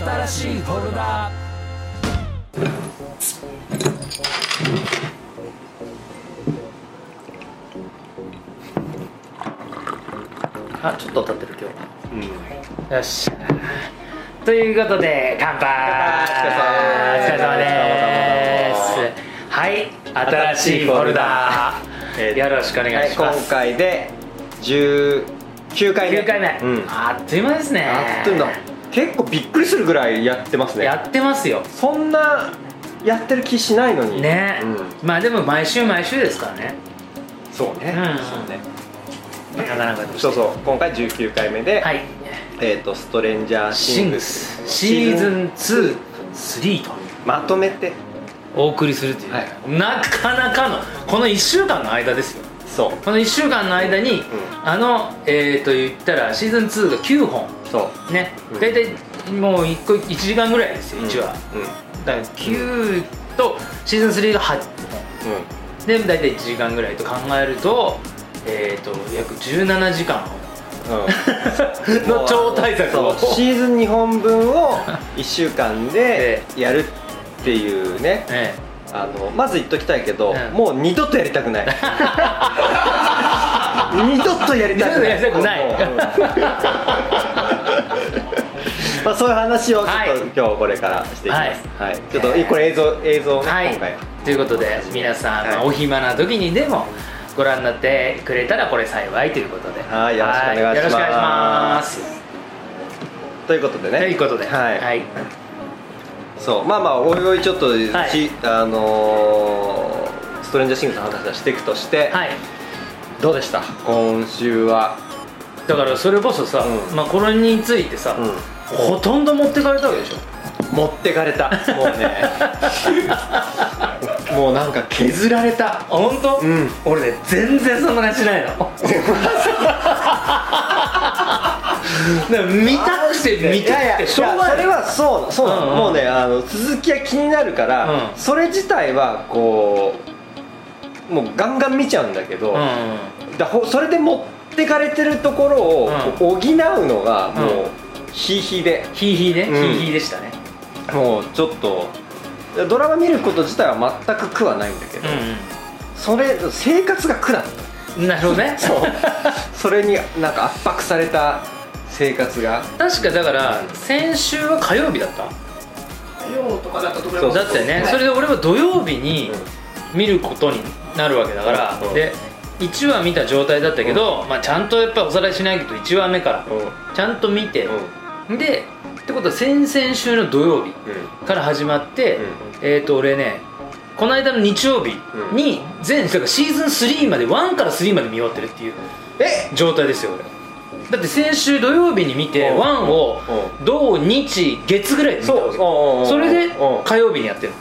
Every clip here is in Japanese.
新しいフォルダ。あちょっと立ってる今日。よし。ということで乾杯。お疲れ様です。はい新しいフォルダえーよろしくお願いしまはい、す今回で19回目。9回目、うん、あっという間ですね。あっという間結構びっくりするぐらいやってますね。やってますよ。そんなやってる気しないのに。ね、うん、まあでも毎週毎週ですからね。そうね、うん。そうね。なかなかそうそう。今回19回目で、はい。えっ、とストレンジャーシシングススシーズン23と。まとめて。お送りするという、はい。なかなかのこの1週間の間ですよ。そう。この1週間の間に、あのえっ、と言ったらシーズン2が9本そう。ね。うん。大体もう1個1時間ぐらいですよ1話、うん。だから9とシーズン3が8本で大体1時間ぐらいと考えるとえっ、と約17時間。うん、うんの超大作を。シーズン2本分を1週間で やるっていうね。えあのまず言っときたいけど、うん。もう二度とやりたくない。二度とやりたくない まあそういう話をちょっと、はい。今日これからしていきます。はい、ちょっとえーこれ映像映像をね、はい。今回。ということで皆さん、まあはい。お暇な時にでもご覧になってくれたらこれ幸いということで。はい。よろしくお願いします。ますということでねということではい、はい。そう。まあまあおいおいちょっと、い。しあのーストレンジャーシングスの話はしていくとして、はい。どうでした？今週はだからそれこそさ、うん。まあ、これについてさ、うん。ほとんど持ってかれたわけでしょ？持ってかれた。もうね。もうなんか削られた。本当、うん。俺ね全然そんな感じしないの。見たくて見たくて。しょうがない。それはそうそうなの、うんうん。もうねあの続きは気になるから、うん。それ自体はこうもうガンガン見ちゃうんだけど、うんだほそれで持ってかれてるところを補うのがもうひいひいで。ヒーヒーね、うん。ヒーヒーでしたね。もうちょっとドラマ見ること自体は全く苦はないんだけど、うそれ生活が苦だった。んうんなるほどね。そう。それになんか圧迫された生活が。確かだから先週は火曜日だった。用とかだったと思いだったよね。それで俺は土曜日に見ることになるわけだから、うんで1話見た状態だったけど、まあ、ちゃんとやっぱおさらいしないと1話目からうん。ちゃんと見て、うん。でってことは先々週の土曜日から始まって、うん。えっ、と俺ねこの間の日曜日に全だからシーズン3まで1から3まで見終わってるっていうえ？状態ですよ俺。だって先週土曜日に見てうん。1を土日月ぐらいで見たわけ。それでうん。火曜日にやってる。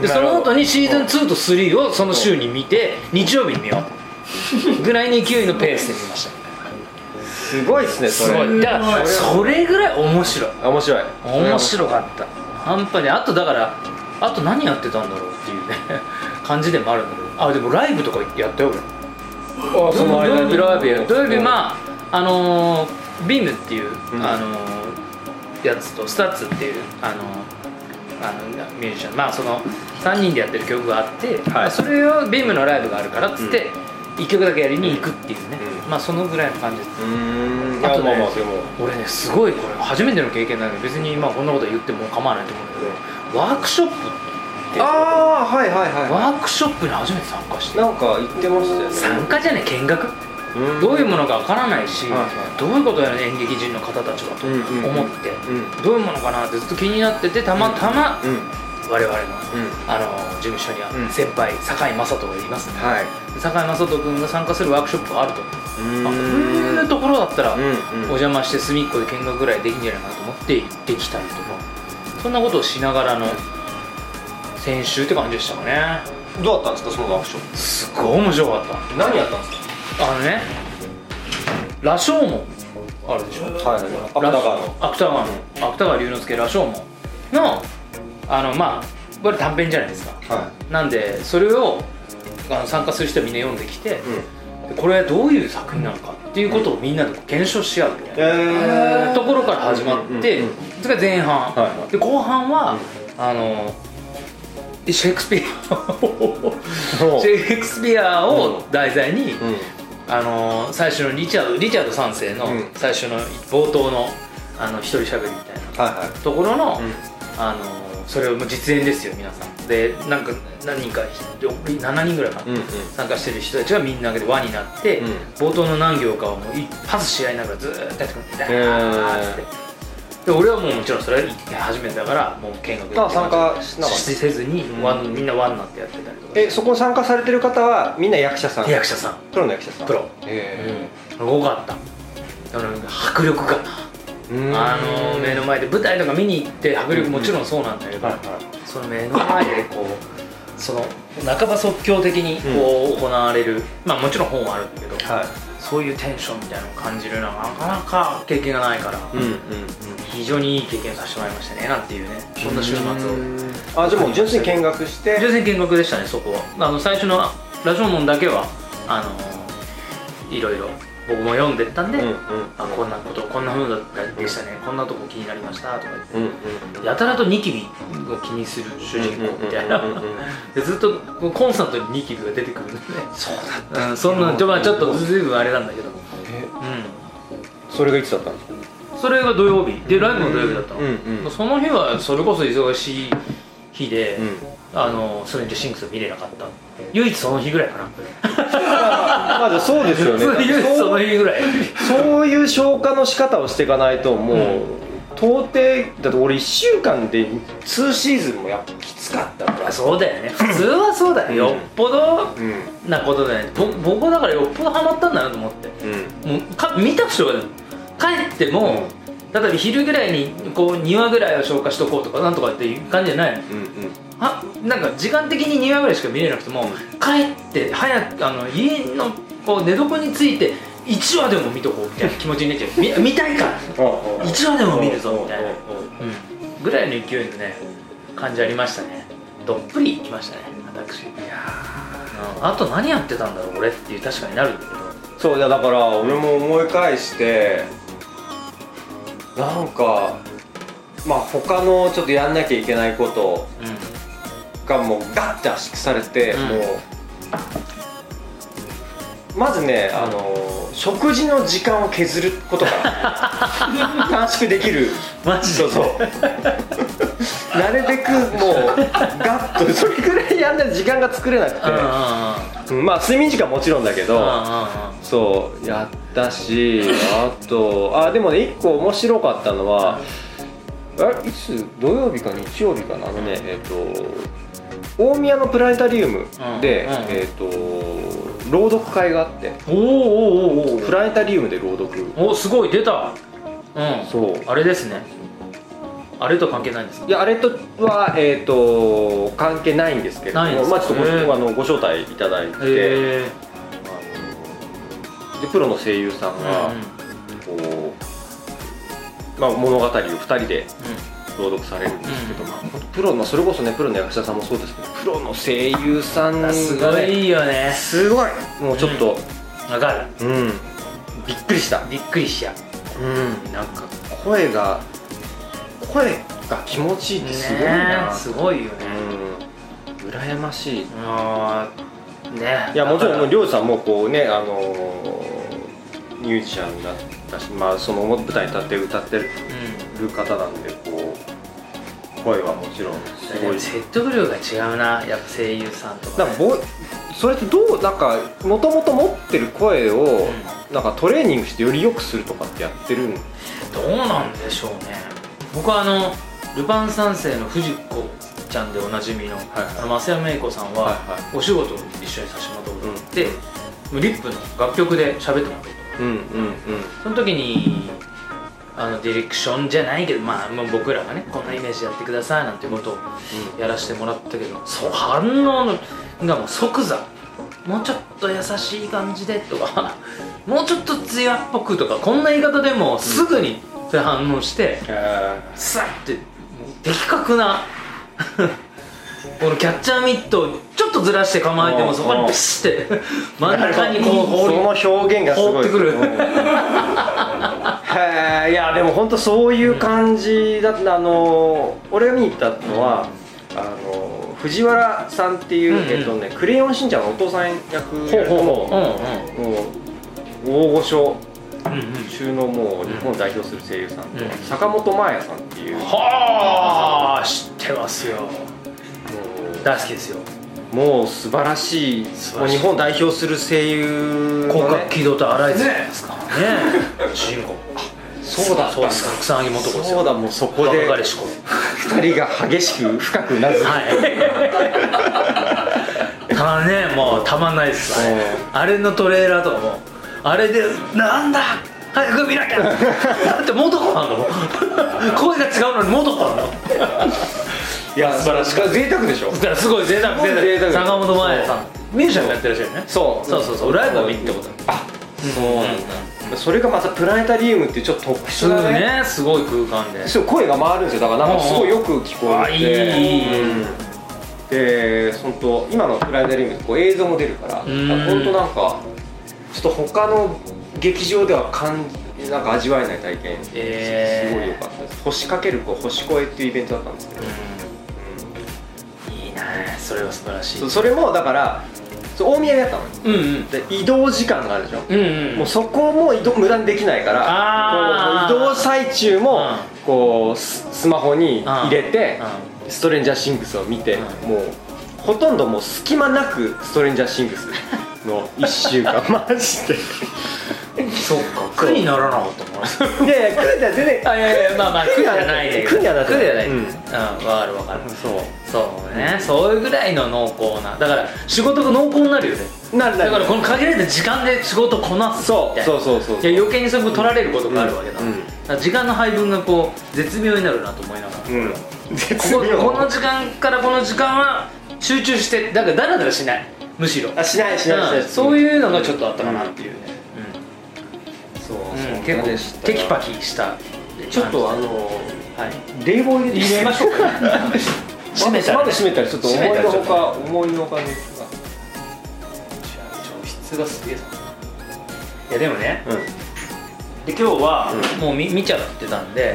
でその後にシーズン2と3をその週に見て日曜日に見ようぐらいの勢いのペースで見ました。すごいっすねそすごれい。だからそれぐらい面白い。面白い。面白かった。半端に。あとだからあと何やってたんだろうっていうね 感じでもあるんだけど。あでもライブとかやったよ俺。あその土曜間に日ライブや土曜日あまああのービームっていう、うん。あのーやつとスタッツっていうあのーあのミュージシャン。まあその3人でやってる曲があって、まあそれをビームのライブがあるからっつって、1曲だけやりに行くっていうね、うん。まあそのぐらいの感じです。あとねまあ俺ねすごいこれ初めての経験なんで別にまあこんなこと言っても構わないと思うんだけどワークショップってああはいはいはワークショップに初めて参加しいて。なんか言ってましたよね。参加じゃねえ見学？うん。どういうものかわからないし、どういうことやるね演劇人の方たちはと思って、うん。どういうものかなってずっと気になっててたまたまうん我々の,、うん。あの事務所にはうん。先輩堺雅人がいますね、はい。堺雅人君が参加するワークショップがあると、うあこういうところだったら、お邪魔して隅っこで見学ぐらいできんじゃないかなと思って行ってきたりとか。そんなことをしながらの先週って感じでしたかね。どうだったんですかそのワークショップ。すごい面白かった。何やったんですあのね羅生門あるでしょ。かはい芥川の。芥川の芥川龍之介羅生門のあのまあこれ短編じゃないですか。はなんでそれをあの参加する人はみんな読んできて、いうん。これはどういう作品なのかっていうことをみんなで検証し合うみたいな、ところから始まって、それが前半、はいはい。で後半は、あのシェイクスピアをシェイクスピアを題材に、あの最初のリチャードリチャード3世のうん。最初の冒頭のあの一人喋りみたいなところの、うん。あのそれをもう実演ですよ皆さん。でなんか何人か7人ぐらいかな、うんうん。参加してる人たちがみんなで輪になって、うん。冒頭の何行かをもう一発し合いながらずーっとやってくるダへー。ーって。で俺はもうもちろんそれ初めてだからもう見学あ参加しなかった。せずに、うん。みんな輪になってやってたりとか。えそこ参加されてる方はみんな役者さん？役者さん。プロの役者さん。プロ。へすごかった。だから迫力が。えあの目の前で舞台とか見に行って迫力もちろんそうなんだけど、その目の前でこうその半ば即興的にこう行われる、まあもちろん本はあるんだけど、そういうテンションみたいなのを感じるのはなかなか経験がないから、うんうんうん。非常にいい経験させてもらいましたねなんていうねそんな週末を。あじゃあもう純粋に見学して。純粋見学でしたねそこは。あの最初のラジオ門だけはあのいろいろ僕も読んでったんで、うんうん。あこんなことこんな風だったでしたね。こんなとこ気になりましたとか言って。うんうんやたらとニキビを気にする主人公みたいな。うんうんうんうんでずっとコンスタントにニキビが出てくるんでね。そうだった、そんなちょ,、まあ、ちょっとずいぶんあれなんだけど、え？うそれがいつだったんですか？ん、それが土曜日。でライブも土曜日だったの、うんうん。その日はそれこそ忙しい日で、うんあのストレンジシングスを見れなかった唯一その日ぐらいかな。まあじゃあそうですよね。唯一その日ぐらい。そういう消化の仕方をしていかないともう、うん。到底だって俺1週間で2シーズンもやっぱきつかったから。あそうだよね。普通はそうだよ、よっぽどうん。なことだよね。ぼ僕はだからよっぽどハマったんだなと思って。うん。もうか見た人が帰っても、例えば昼ぐらいにこう2話ぐらいを消化しとこうとかなんとかっていう感じじゃないの。うんうんはなんか時間的に2話ぐらいしか見れなくても帰って早くあの家のこう寝床について1話でも見とこうみたいな気持ちになっちゃう。見見たいから。1話でも見るぞみたいな、うん、ぐらいの勢いのね感じありましたね。どっぷりきましたね私。いやあと何やってたんだろう俺っていう確かになるんだけど。そういやだから俺も思い返してなんかまあ他のちょっとやんなきゃいけないことうがもうガッて圧縮されて、うん。もうまずね、あの食事の時間を削ることから 短縮できる。んマジで？そうそう。なるべくもうガッとそれぐらいやんないと時間が作れなくて、うんうんまあ睡眠時間もちろんだけど、うんうんうん。そうやったしあとあでもね1個面白かったのは、あいつ土曜日か日曜日かな？あのねえっ、と大宮のプラネタリウムで、うん。うん。えっ、と朗読会があっておーおーおーおプラネタリウムで朗読。おおすごい出た。うん。そう。あれですね。あれと関係ないんですか？いやあれとは、えー、と関係ないんですけれどないんですまあ、ちょっとごへー。あのご招待いただいて、へえでプロの声優さんが、こうまあ、物語を2人で朗読されるんですけど、うん。プロのそれこそねプロの役者さんもそうですけどプロの声優さんが、ね、すごいよね。すごい。もうちょっと。わかる。うん、びっくりした。びっくりしちゃう。うん。なんか声が声が気持ちいいってすごいな、ねすごいよね。うん。羨ましい。あーね。いやもちろんりょうさんもこうねあのミュージシャンになったしまあその舞台に立って歌ってる。らる方なんでこう声はもちろんすごい。うん説得力が違うなやっぱ声優さんとかね。それってどうなんかもともと持ってる声をなんかトレーニングしてより良くするとかってやってるん？どうなんでしょうね。僕はあのルパン三世の藤子ちゃんでおなじみの,、はい増山芽衣子さんは、はいはい。お仕事を一緒にさせてもらったことがあって、リップの楽曲で喋ってもらったことうんうんうん。その時にあのディレクションじゃないけど、まあ、もう僕らがねこんなイメージやってくださいなんてことをやらせてもらったけどそう反応のがもう即座。もうちょっと優しい感じでとか もうちょっと艶っぽくとかこんな言い方でもすぐにそれ反応して、えさって的確な このキャッチャーミットをちょっとずらして構えてうん。もそこにピシッて真ん中にこう放りその表現がすごい放ってくる。うんへ えいやでも本当そういう感じだった。あの俺が見に行ったのはあの藤原さんっていう、うんうん。えっとね、クレヨンしんちゃんのお父さん役ほうほうほう。もう大御所。中のもう日本を代表する声優さんと、うん。坂本真綾さんっていう。もはあ知ってますよ。う大好きですよ。もう素晴らしい日本を代表する声優の、ね、広角機動と荒井強ですからね。主人公そうだったんだ。草薙素子ですよそうだもうそこで若かりし頃二人が激しく深くなずはい。ただねもうたまんないですう。んあれのトレーラーとかもあれでなんだ早く見なきゃだって元子なの？声が違うのに元子なの？いや素晴らしい贅沢でしょ？だからすごい贅沢贅贅沢。沢坂本真綾さん。ミュージシャンもやってらっしゃるよね。そう。そうそうそう。ライブは見ったこと。あそうなんだそれがまたプラネタリウムっていうちょっと特殊なね。ねすごい空間で。そう声が回るんですよ。だからなんかすごいよく聞こえてあいいいい。いいうん。で本当今のプラネタリウムってこう映像も出るからん。本当なんかちょっと他の劇場では感じなんか味わえない体験。えー。すごい良かったです。星かけるこう星越えっていうイベントだったんですけど、いいねそれは素晴らしい。そうそれもだから大宮でやったの。うんうん。で移動時間があるでしょ、うんうんもうそこも移動無駄にできないからこう移動最中もこうススマホに入れてうストレンジャーシングスを見てうもうほとんどもう隙間なくストレンジャーシングスの1週間。マジでそっか。苦にならなかったもんいやいや来るって全然。あいやいやまあまあ苦じゃないけど苦にはなってない苦じゃないうん。うん分かる分かる。そう。そうね。そういうぐらいの濃厚な。だから仕事が濃厚になるよね。なるなる。だからこの限られた時間で仕事をこなすそうそうそうそう。いや余計にそれも取られることがあるわけだ,、時間の配分がこう絶妙になるなと思いながら、うん。こここの時間からこの時間は集中してだからダラダラしない。むしろ。あしないしないしない。うん。そういうのがちょっとあったかなっていうね、そううん。結構テキパキしたちょっとあのはい。冷房入れて入れましょうか。閉めたら。まだ閉めたらちょっと思いのほか思いのほかがすげえぞいやでもね。うん。で今日はもう見見ちゃってたんで、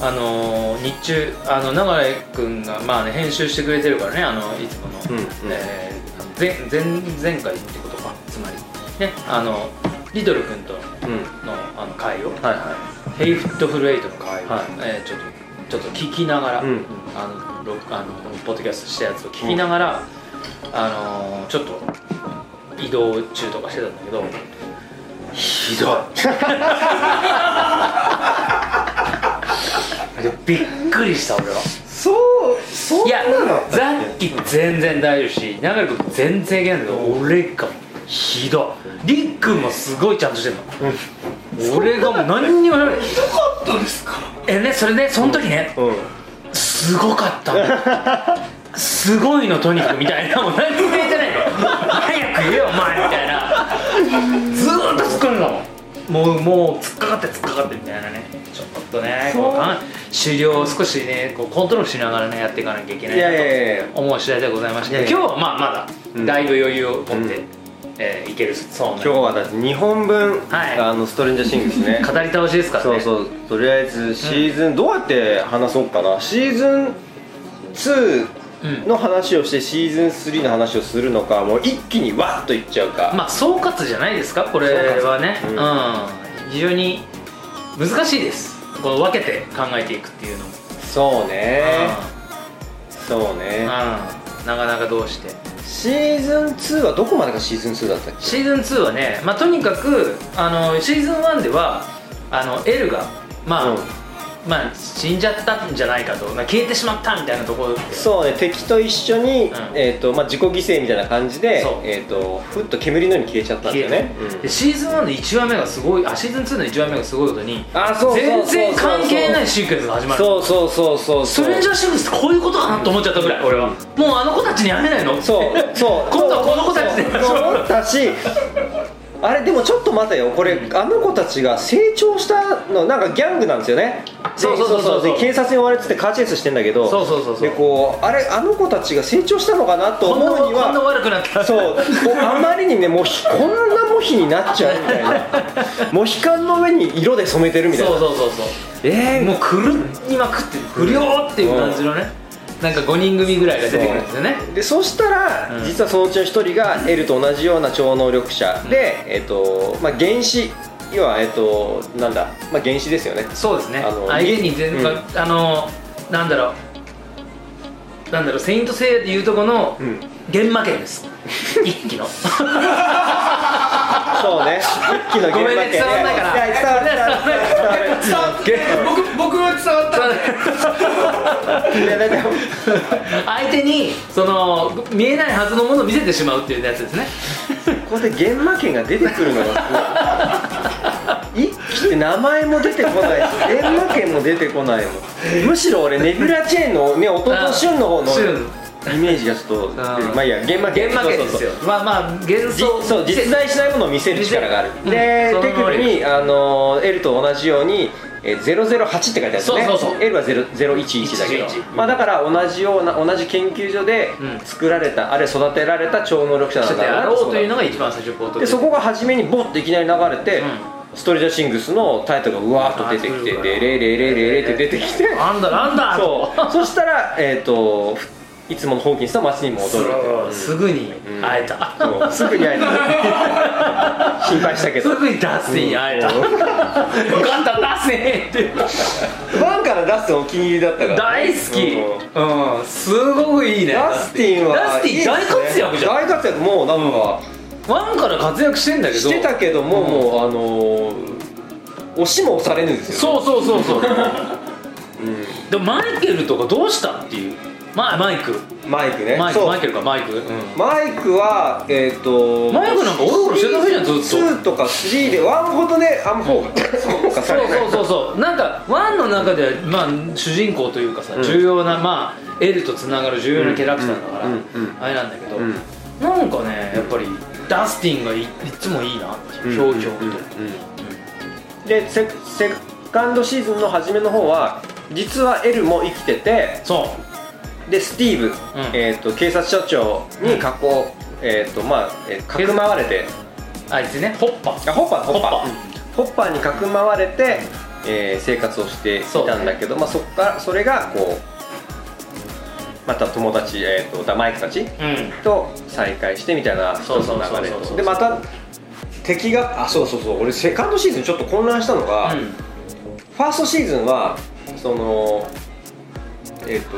あのー日中あの永井君がまあね編集してくれてるからねあのいつもの、うえー前前前回ってことか。つまり。ねあのリトル君とうん。のあの会を、はいはヘイフットフルエイトの会を、はい。えーちょっとちょっと聞きながら、うん。あの録あのポッドキャストしたやつを聞きながら、あのーちょっと移動中とかしてたんだけどひどい。びっくりした俺は。そうそいやザッ全然大丈夫し流れ君全然いけないんだけど俺がひどい。りっくんもすごいちゃんとしてんの、俺がもう何にもひどかったですか？えねそれねその時ね、うん。すごかったの。すごいのとにかくみたいなもう何も言えてないの。早く言えよお前みたいな。ずーっと突っ込んだもんもうもう突っかかって突っかかってみたいなね。ちょっとねこうか終了を少しねこうコントロールしながらねやっていかなきゃいけないいなと思う次第でございまして。今日はまあまだうん。だいぶ余裕を持って、うんえーいけるそうな今日はだって2本分、はい。あのストレンジャーシングスね。語り倒しですからね。そうそう。とりあえずシーズン、どうやって話そうかな。シーズン2うん。の話をしてシーズン3の話をするのかもう一気にわっといっちゃうか、まあ総括じゃないですか？これはね。総う括ん、非常に難しいです。この分けて考えていくっていうのも、そうね。そううんうん。ねなかなかどうしてシーズン2はどこまでがシーズン2だったっけ？シーズン2はね、まあ、とにかくあのシーズン1ではあの L がまあ、うんまあ死んじゃったんじゃないかと、まあ、消えてしまったみたいなところ。でそうね。敵と一緒に、ん。えーとまあ、自己犠牲みたいな感じでえー、とふっと煙のように消えちゃったんだよね、うん。でシーズン1の1話目がすごいあシーズン2の1話目がすごいことにあそうそうそうそう。全然関係ないシークエンスが始まる。そうそうそうそうストレンジャーシングスってこういうことかなと思っちゃったぐらい俺は。もうあの子たちに会えないの。そうそう。今度はこの子たちで。そう思ったしあれでもちょっと待てよ。これ、あの子たちが成長したのなんかギャングなんですよね。そうそうそうそうで警察に追われててカーチェイスして。んだけどそうそうそうそう。でこうあれあの子たちが成長したのかなと思うにこんなは悪くなった。そう。あまりにねもうひこんなモヒになっちゃうみたいな。モヒカンの上に色で染めてるみたいな。そうそうそうそう。えー、もう狂いまくってる。不良っていう感じのね、なんか5人組ぐらいが出てくるんですよね。でそしたら、うん。実はそのうちの一人が L と同じような超能力者。で、えっとまあ、原子要は、えっと、なんだ、まあ、原子ですよね。そうですね。あの相手に全部、うん。あのなんだろう。なんだろうセイントセイヤでいうとこのうん。現魔剣です。一気の。そうね。一気の現場ごめんね伝わんないかないや伝わる伝わる伝わる伝わって 僕僕は伝わった相手にその見えないはずのものを見せてしまうっていうやつですね。ここで現場剣が出てくるのがすごい一気って名前も出てこないし現場剣も出てこないもん。むしろ俺ネビュラチェーンのね弟あシュンの方のイメージがちょっとまあいい。や現場剣現魔剣ですよまあまあ幻じ想そう。実在しないものを見せる力がある。でうんにあの L と同じようにえー008って書いてあるんですね。そうそうそう。L は0 011だけど。111まあだから同じような同じ研究所でうん。作られたあるいは育てられた超能力者なんだろうと。いうのが一番最初冒頭で。そこが初めにボッといきなり流れて、うん。ストリートシングスのタイトルがうわーっと出てきてあーでレレレレレって出てきて。なんだなんだ。そう。そしたらえっ、といつものホーキンスと街に戻るすぐに。会えた、そう。すぐに会えた。心配したけど。すぐにダスティンに会えた、よかったダスティンって。ワンからダスティンお気に入りだったから大好き。うん。うん、すごくいいね。ダスティンはダスティン大活躍じゃん。大活躍もうなんか、ワンから活躍してんだけど。してたけども、もうあのー押しも押されぬんですよ。そうそうそうそう。うん。でもマイケルとかどうしたっていうまあマイク。マイクね。マイクマイケルかマイク、うん。マイクはえっ、とマイクなんかオロオロしてたじゃんずっと。2とか3で1ほどねあん。ま評価さそうそうそうそう。なんかワンの中ではまあ主人公というかさ、うん。重要なまあ L とつながる重要なキャラクターだから、あれなんだけど、うん。なんかねやっぱりダスティンがいいつもいいなっていう表情と、うん。うん。うん。でセセカンドシーズンの初めの方は実は L も生きててそうでスティーブ、えー、と警察署長に囲,、えーとまあえーかくまわれて。あいつね。ホッパー。あホッパーホッパー。ホッパー。にかくまわれて、えー生活をしていたんだけどまあ、そっからそれがこうまた友達、えー、とマイクたちうん。と再会してみたいな一つそうそうのそうそう。そう流れでまた敵があそうそうそう。俺セカンドシーズンちょっと混乱したのが、うん。ファーストシーズンはそのえっ、と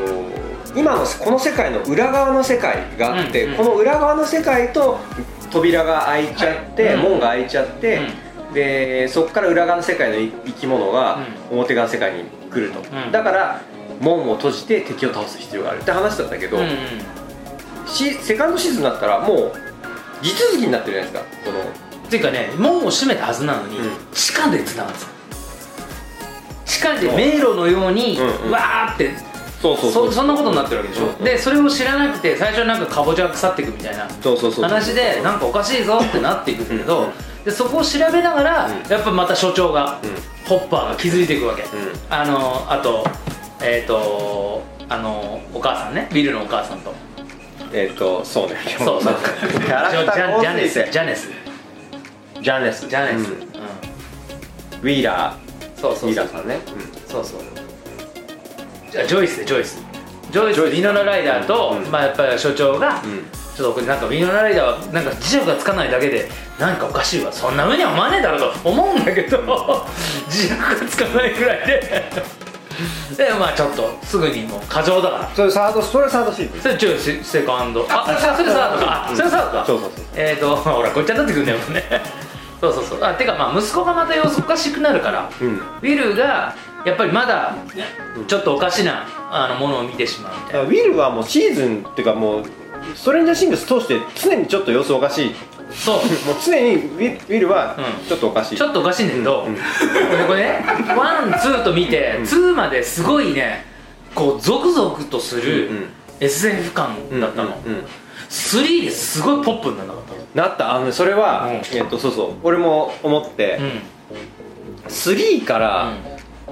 今のこの世界の裏側の世界があって、うんうん。この裏側の世界と扉が開いちゃって、はいうん。門が開いちゃって、でそこから裏側の世界の生き物が表側の世界に来ると、うん。だから門を閉じて敵を倒す必要があるって話だったけど、うんうん。しセカンドシーズンになったらもう地続きになってるじゃないですか。このっていうかね門を閉めたはずなのに、うん。地下でつながってた。地下で迷路のように、うんうん。わーってそうそうそそんなことになってるわけでしょ、うんでそれを知らなくて最初なんかかぼちゃが腐っていくみたいなそうそうそう。話でなんかおかしいぞってなっていくんだけど、うんでそこを調べながら、うん。やっぱまた所長が、うん。ホッパーが気づいていくわけ、ん。あのあとえっ、とあのお母さんね。ビルのお母さんと。えっ、とそうね。そうそう。キャラクタージャジャネスジジャネス。ジャネス。ジャネス、ううん。んウィーラー。ウィーそうそう。そうラーさんね、そうそうじゃあジョイスでジョイスジョイスウィノナライダーと、うん。まあやっぱり所長が、うん。ちょっとなんかウィノナライダーはなんか磁石がつかないだけでなんかおかしいわ。そんなふうには思わねえだろうと思うんだけど磁石がつかないぐらいで。でまあちょっとすぐにもう過剰だから。それサードそれサードシーズン？それジョイスセカンド。あそれそれサードか。あそれサードか。そうそうそう。えーと ほらこっちゃになってくるんだよね。そうそうそう。あてかまあ息子がまた様子おかしくなるからうん。ウィルがやっぱりまだちょっとおかしなあのものを見てしまうみたいな。ウィルはもうシーズンっていうかもうストレンジャーシングス通して常にちょっと様子おかしい。そう。もう常にウィウィルはうん。ちょっとおかしい、ちょっとおかしいんだけど、うん。うんこれねワンツーと見て、ツーまですごいねこうゾクゾクとするうんうん。SF 感だったの、うんうん3ですごいポップにならなかったなった？あのそれは、うん。えっとそうそう。俺も思って、うん。3から、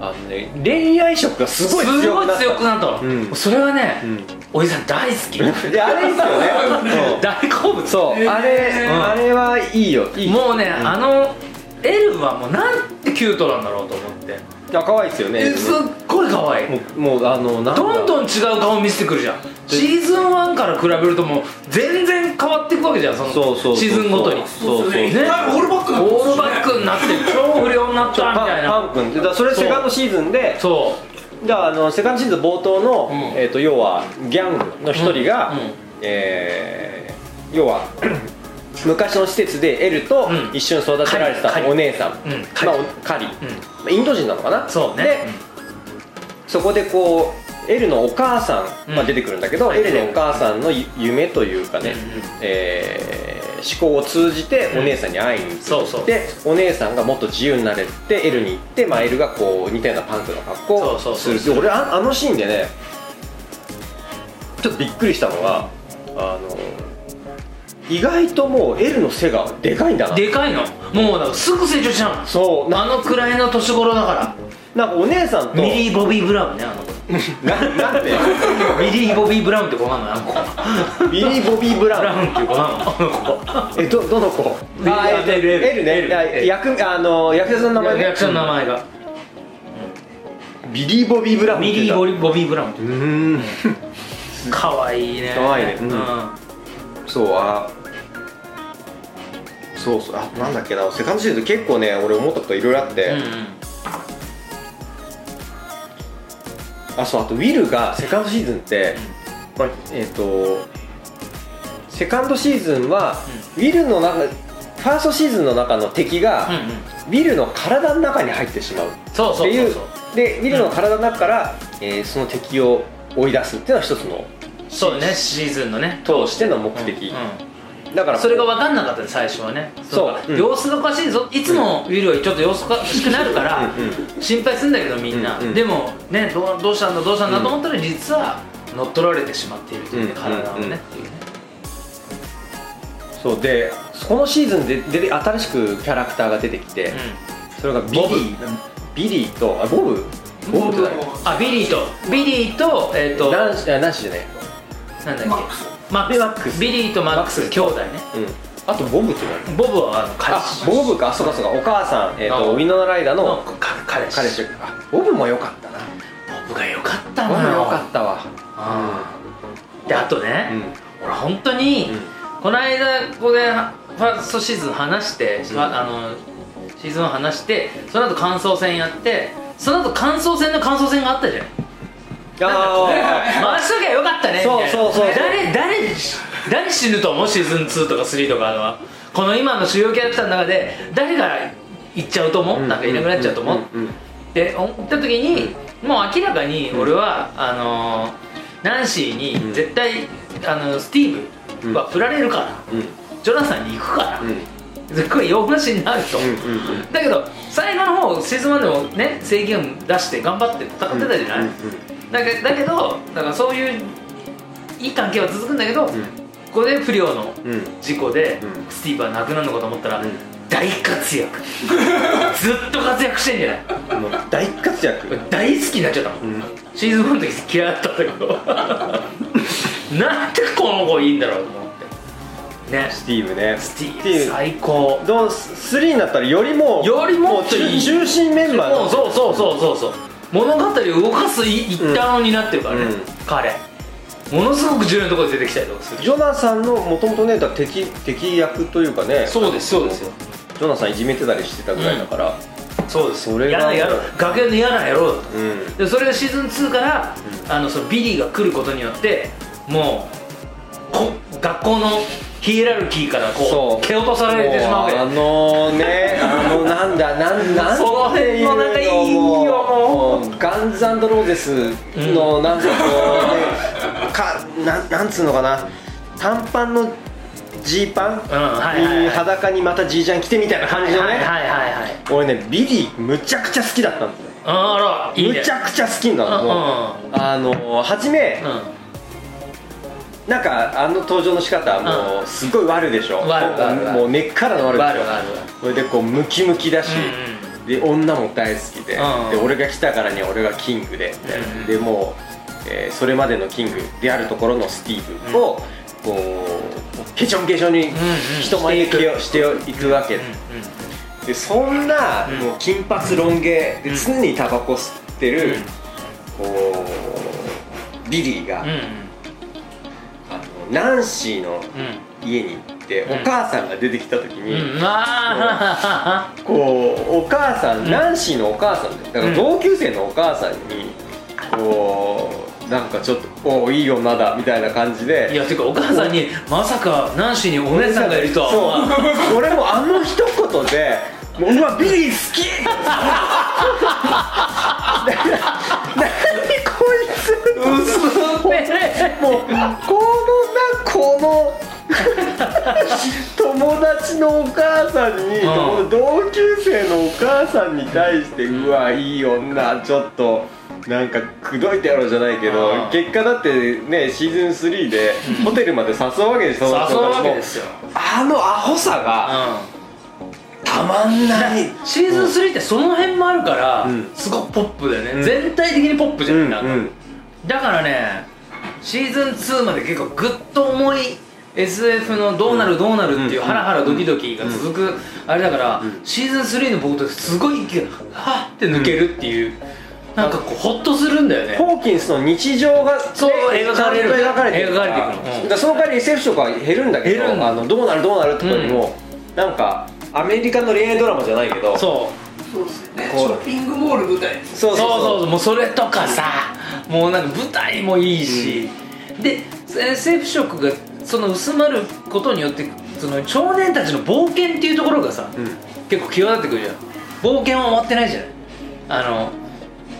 あのね恋愛色がすごいすごい強くなった。強くなったの、うん。それはね、うん。おじさん大好き。いやあれいいっすよね。大好物。そう。あれ、うん。あれはいいよ。いい。もうね、ん。あのエルはもうなんてキュートなんだろうと思ってあ可愛いっすよね。えすっごい可愛い。もうもうあのなんだどんどん違う顔見せてくるじゃん。シーズン1から比べるともう全然変わっていくわけじゃんそのそうそうそうシーズンごとに。そうそうね。一回オールバックなんですよオールバックになって超不良になったみたいパンなパン君って。だからそれセカンドシーズンでそじゃああのセカンドシーズン冒頭の、うん。えー、と要はギャングの一人が、うん。うん。えー要は昔の施設でエルとうん。一緒に育てられてたお姉さん、うん。まあ、おカリ、インド人なのかな？そうね。でそこでこうエルのお母さん、まあ、うん出てくるんだけど、はい。エルのお母さんのゆ夢というかね、うえー思考を通じてお姉さんに会いに行って、お姉さんがもっと自由になれってエルに行って、まあ、エルがこう似たようなパンクの格好をするそうそう。そう。で俺ああのシーンでねちょっとびっくりしたのがあの意外ともうエルの背がでかいんだな。でかいの？もうだからすぐ成長しちゃうの。そう。なあのくらいの年頃だから。なんかお姉さんと。ミリー・ボビー・ブラウンねあの。子ななんて ミリー・ボビー・ブラウンって子なのよあの子。ビリー・ボビー・ブラウン。ブラウンっていう子なのあの子。えどどの子？あえっとエルエル L ね。エルあエル役あの役者さんの名前ね。役者の名前が。ビリー・ボビー・ブラウンミリー・ボボビー・ブラウンう。ーん。かわいいね。かわいいね。うん。うん。そうあそうそう。あなんだっけな。セカンドシーズン結構ね俺思ったこといろいろあって、うんあそうあとウィルがセカンドシーズンって、まあ、えっ、とセカンドシーズンは、ウィルの中ファーストシーズンの中の敵が、うんうん。ウィルの体の中に入ってしまう。っていう。でウィルの体の中から、えーその敵を追い出すっていうのは一つのそうねシーズンのね。通しての目的、うんだからそれが分かんなかったね最初はね。そう。かうん様子がおかしいぞ。いつもウィルはちょっと様子がおかしくなるからうんうん。心配するんだけどみんな、うんうん。でもねどうどうしたんだどうしたんだと思ったら実は乗っ取られてしまっているというねうん体をね、うんっていうね。そう。でこのシーズンででで新しくキャラクターが出てきて、それがビリー。ビリー。とあボブ？ボブって誰あビリーと。ビリーとえっ、とナンシあナンシーじゃない。なんだっけ？マックス。ビリーとマックス。兄弟ね。うん。あとボブって何ボブはあの彼あ氏ボブか。あそうかそうか。お母さん、えー、あとウィノナライダーの彼氏。彼氏。あボブも良かったな。ボブが良かったボブな良かったわ。であとね、うん。俺本当に、うん。この間ここでファーストシーズン話して、うん。あのシーズンを話してその後感想戦やってその後感想戦の感想戦があったじゃん。あ回しときゃよかったねそうそうそう。誰誰誰死ぬと思う？シーズン2とか3とかは。この今の主要キャラクターの中で誰が行っちゃうと思う、ーなんかいなくなっちゃうと思う、って思った時に、もう明らかに俺は、あのーナンシーに絶対、あのスティーブは振られるから、うん。ジョナサンに行くから、うん。すっごい洋梨になると、だけど最後の方シーズン1でもね制限出して頑張って戦ってたじゃない、だけだけどだからそういういい関係は続くんだけど、ここで不良の事故で、うん。スティーブは亡くなるのかと思ったら、うん。大活躍。ずっと活躍してんじゃない。もう大活躍。大好きになっちゃったもん、うん。シーズン1の時嫌いだったんだけど。なんでこの子いいんだろうと思って。ね。スティーブね。スティーブ最高。どう3になったらよりもよりもっといい。中心メンバーもうそうそうそうそうそう物語を動かすい一端を担ってるからね、うん。彼。ものすごく重要なところで出てきたりとかする。ジョナサンのもともとね敵敵役というかね。そうですそうですよ。ジョナサンいじめてたりしてたぐらいだから。そうですそれが。嫌な野郎学園の嫌な野郎だとうん。でそれがシーズン2から、あのそのビリーが来ることによってもうこ学校のヒエラルキーからこそう。う蹴落とされてしまうあのねあの なんだなんなんその辺もなんかいいよもう。うガンズローゼスのなんかこう、ね、かなんなんつうのかな。短パンのジーパン、うんはいはい裸にまたジージャン着てみたいな感じのね、はいはいはいはい俺ねビリーむちゃくちゃ好きだったんですよあらいいね。むちゃくちゃ好きなの、うんもうあの初め、うんなんかあの登場の仕方はもうすごい悪でしょ、悪悪悪。もう根っからの悪でしょ。それでこうムキムキだし、で女も大好きで,、うん。で俺が来たからには俺がキングでみたいな、うん。でもう、えーそれまでのキングであるところのスティーブを、こうケチョンケチョンにん人前でけしていく。わけ、でそんな、うんもう金髪ロン毛でうん。常にタバコ吸ってる、うん。こうビリーが、ナンシーのうん。家に行って、うん。お母さんが出てきた時に、こうお母さん、うん。ナンシーのお母さんだから同級生のお母さんにこうなんかちょっと「おおいい女だ」みたいな感じーいでやてかお母さんにまさかナンシーにお姉さんがいるとは。そう。俺もあの一言で「もううわビリー好き! 」何こいつ？もうこのなこの 友達のお母さんに、うん。同級生のお母さんに対して、うわいい女ちょっとなんか口説いてやろうじゃないけど、うん。結果だってねシーズン3でホテルまで誘うわけでしょ誘うわけですよ。あのアホさがうたまんない。んシーズン3ってその辺もあるからうん。すごくポップだよね、うん。全体的にポップじゃなんかうん。だからねシーズン2まで結構グッと重い SF のどうなるどうなるっていううんハラハラドキドキが続くあれだからうんシーズン3の冒頭ですごい息がはって抜けるっていうなんかこうホッとするんだよね。ホーキンスの日常がそう描かれる。描かれてるから。その代わり SF とかは減るんだけどあのどうなるどうなるとかにも、なんかアメリカの恋愛ドラマじゃないけどそうそうですね。ショッピングモール舞台ですそうそうそうもうそれとかさもうなんか舞台もいいし、で SF 色がその薄まることによってその少年たちの冒険っていうところがさ、うん。結構際立ってくるじゃん。冒険は終わってないじゃないあの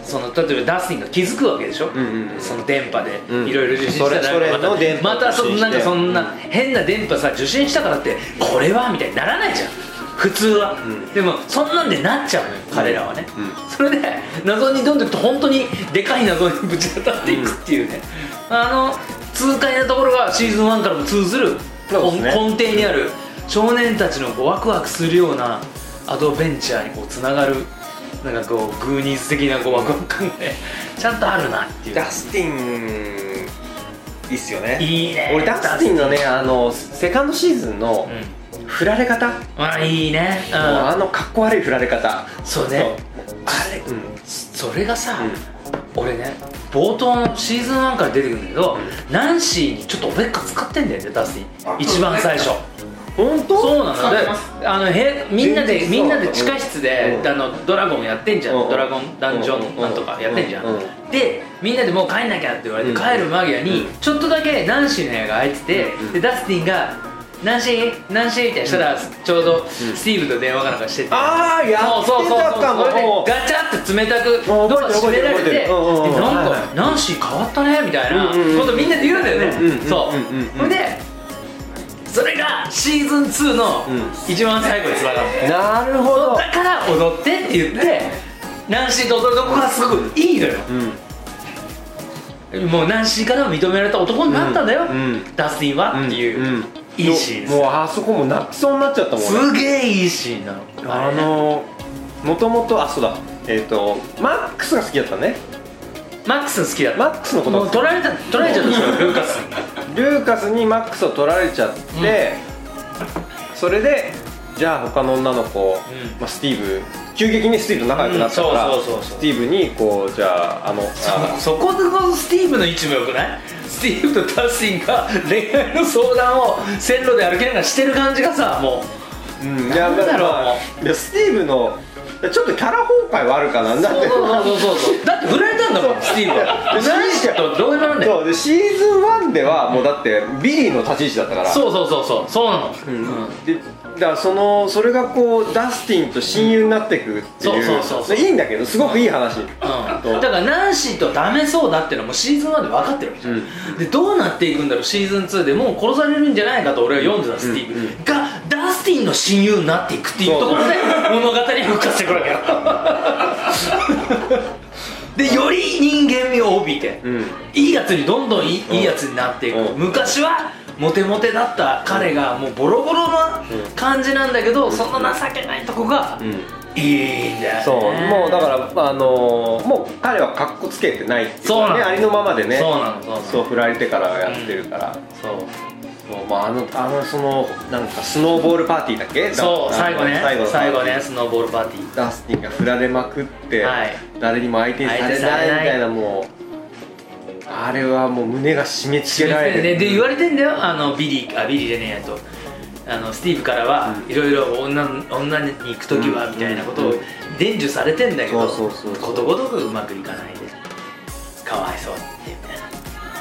その例えばダスティンが気づくわけでしょ、うんうんうん。その電波で。うん。いろいろ受信したらまたまたそなんかそんな変な電波さ受信したからってこれはみたいにならないじゃん普通は、ん。でもそんなんでなっちゃうのよ彼らはね、うん。それで謎にどんどんと本当にでかい謎にぶち当たっていくっていうね、あの痛快なところがシーズン1からも通ずる、根根底にある少年たちのこうワクワクするようなアドベンチャーにこうつながるなんかこうグーニーズ的なこうワクワク感がね ちゃんとあるなっていう。ダスティンいいっすよね。いいね。俺ダスティンのねあのセカンドシーズンのうん振られ方、もああいいね。うあうのかっこ悪い振られ方。んそうね。あれうん。それがさ、俺ね冒頭のシーズン1から出てくるんだけど、ナンシーにちょっとおべっか使ってんだよねダスティ。ンあ一番最初。本当？そうなの。であのへみんなでみんなで地下室で、うん。あのドラゴンやってんじゃん、うん。ドラゴンダンジョうん。ンなんとかやってんじゃん、うん。でみんなでもう帰んなきゃって言われて、うん。帰る間際に、ちょっとだけナンシーの部屋が空いてて、うん。でダスティンが「ナンシー？ナンシー」ってしたら、ちょうどスティーブと電話かなんかしてて、ああやってそうそうそうたかもガチャって冷たくうんドア閉められてなんかナンシー変わったねみたいな。ことみんなで言うんだよね。そううんでそれがシーズン2のう一番最後につながる。なるほど。だから踊ってって言ってナンシーと踊るとこがすごくいいのよ。うん。もうナンシーから認められた男になったんだよ。ダスティンはっていう。うんいいシーンです。もうあそこも泣きそうになっちゃったもん俺すげえいいシーンなの。あのもともとあそうだ。えっ、とマックスが好きだったね。マックス好きだった。マックスのこと。もう取られた取られちゃったんですよ。ルーカスに。ルーカスにマックスを取られちゃって、それでじゃあ他の女の子、うん。まあ、スティーブ急激にスティーブと仲良くなったから、うんそうそうそうそう。スティーブにこうじゃああのあそこのスティーブの位置もよくない？スティーブとダスティンが恋愛の相談を線路で歩きながらしてる感じがさもうん、なんだろう。まあいやスティーブのちょっとキャラ崩壊はあるかなうだ。ってそうそうそうそう。だって振られたんだもんスティーブは。でナンシーと同様なんだよそう。でシーズン1ではもうだってビリーの立ち位置だったから。そうそうそうそう。そうなの。うん。でだからそのそれがこうダスティンと親友になっていくっていう,、そうそうそうそう。いいんだけどすごくいい話、うん。だからナンシーとダメそうだっていうのはもうシーズン1で分かってるわけじゃん、うん。でどうなっていくんだろうシーズン2でもう殺されるんじゃないかと俺は読んでたスティーブ、がティンの親友になっていくっていうところで物語に復活してくるわけよ。でより人間味を帯びて、うん。いいやつにどんどんいい,、うん。いいやつになっていく、うん。昔はモテモテだった彼がもうボロボロな感じなんだけど、その情けないとこがうん。いいんだよね。そう。もうだからあのーもう彼はかっこつけてないっていうかそうありのままでね。そうなのそうなの。そう振られてからやってるから、そうもうまああのあのそのなんかスノーボールパーティーだっけ？そうだ最後ね。最後の最後ねスノーボールパーティー。ダスティンが振られまくって、はい。誰にも相手にされないみたいなもうあれはもう胸が締め付けられる。でで言われてんだよ。あのビリーあビリーじゃねえやと。あのスティーブからはいろいろ女女に行く時はみたいなことを伝授されてんだけどことごとくうまくいかないでかわいそうっていうね。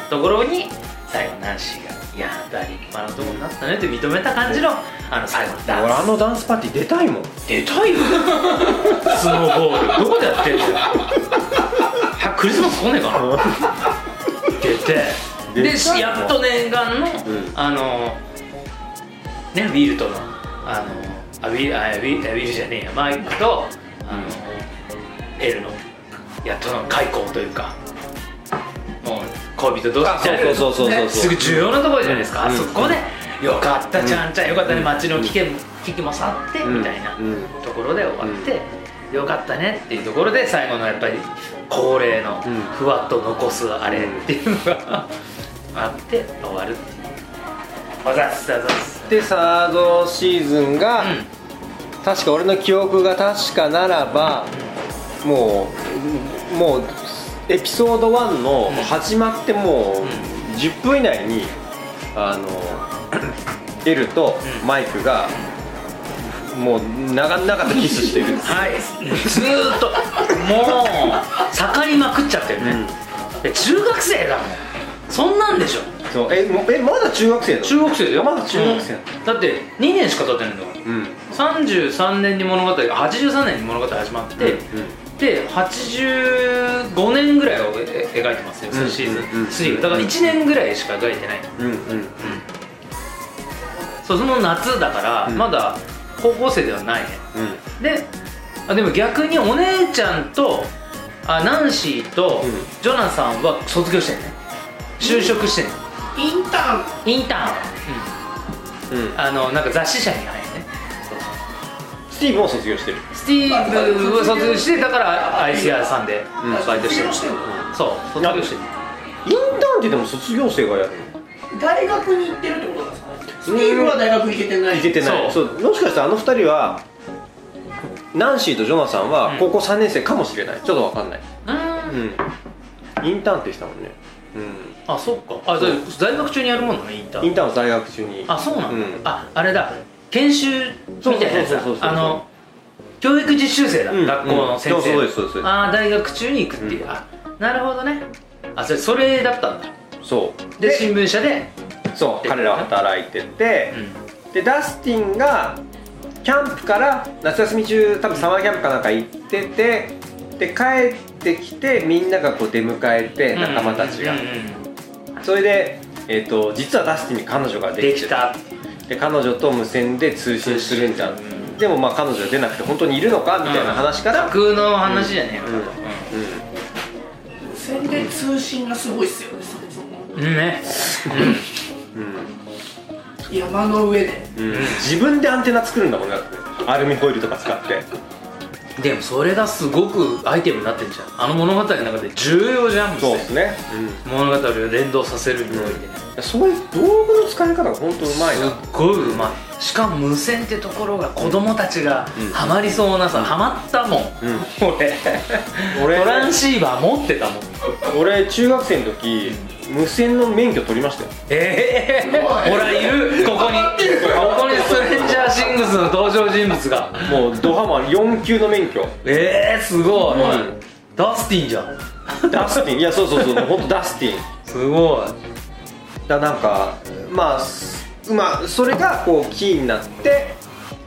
ところに最後ナンシーが「いやあんた立派な男になったね」って認めた感じのあの最後のダンス。俺あのダンスパーティー出たいもん。出たいよスノーボールどこでやってんだよはクリスマス来ねえかな？出て。で出たいやっと念願の、ん。あのねウィルとのあのあウィルあウィウィルじゃねえやマイクとあの、エルのやっとの開口というかもう恋人同士。じゃそうそうそう。そうそうねすぐ重要なところじゃないですか、うん。あそこでよかったちゃんちゃんよかったね街の危険危機も去ってうん。みたいなうん。ところで終わって、よかったねっていうところで最後のやっぱり恒例のうん。ふわっと残すあれっていうのが あって終わるっていう。わざっすわざっす。でサードシーズンが、確か俺の記憶が確かならばもうもうエピソード1の始まってもう10分以内にあの エルとマイクがもう長々とキスしてる。はい。ずーっともう盛りまくっちゃってるね、で中学生だもん。そんなんでしょ。そう。ええまだ中学生なの中学生だよ。まだ中学生なうん。だって2年しか経ってないんだからうん。33年に物語83年に物語始まって、うんで85年ぐらいをえ描いてますよ、うんシーズン。うん3だから1年ぐらいしか描いてない、うんうん。そうその夏だから、うん。まだ高校生ではない。ねうん。であでも逆にお姉ちゃんとあナンシーとうん。ジョナサンは卒業してんね就職してんねインターン。インターン、うん。うん、あのなんか雑誌社に入るティーブも卒業してる。スティーブを卒業してだからアイス屋さんで。うんバイトしてる、そう卒業してる。インターンってでも卒業生がやるの？大学に行ってるってことですか？ねスティーブは大学行けてない。いけてない。そそう。もしかしたらあの二人はナンシーとジョナサンは高校3年生かもしれない。ちょっとわかんない。うん。うん。インターンってしたもんね。あそっか。あじゃあ在学中にやるもんだねインターン。うんインターンを在学中に。あそうなんだ、うん。ああれだ研修みたいなやつだ。そうそうそうそうそう。あの教育実習生だ、うん。学校の先生、うん。そうそうですそう。ですああ大学中に行くっていう、うん。あなるほどね。あそれそれだったんだ。そう。で新聞社で、そう彼らは働いてて。う、ん、でダスティンがキャンプから夏休み中多分サマーキャンプかなんか行っててで帰ってきてみんながこう出迎えて仲間たちが、それで、えー、と実はダスティンに彼女ができてできたで彼女と無線で通信するんじゃん、うん。でもまあ彼女出なくて本当にいるのかみたいな話から、架空の話じゃねえのかうん。と宣伝通信がすごいっすよねそもそも。うん、うん。ね、山の上で。うん。うん自分でアンテナ作るんだもんねだって。アルミホイルとか使って。うん、でもそれがすごくアイテムになってんじゃん。あの物語の中で重要じゃんそうですね、物語を連動させるにおいてね、うん、そういう道具の使い方が本当うまいな。すっごいうまい。しかも無線ってところが子供たちがうんハマりそうなさ、ハマったもん、うん。俺。俺トランシーバー持ってたもん。俺中学生の時無線の免許取りましたよ。ええー、ほらいる。ここに。ここにストレーシングスの登場人物が。もうドハマり4級の免許。ええー、すごい、うん。ダスティンじゃん。ダスティン。いやそうそうそう。本当ダスティン。すごい。だなんかまあすまあそれがこうキーになって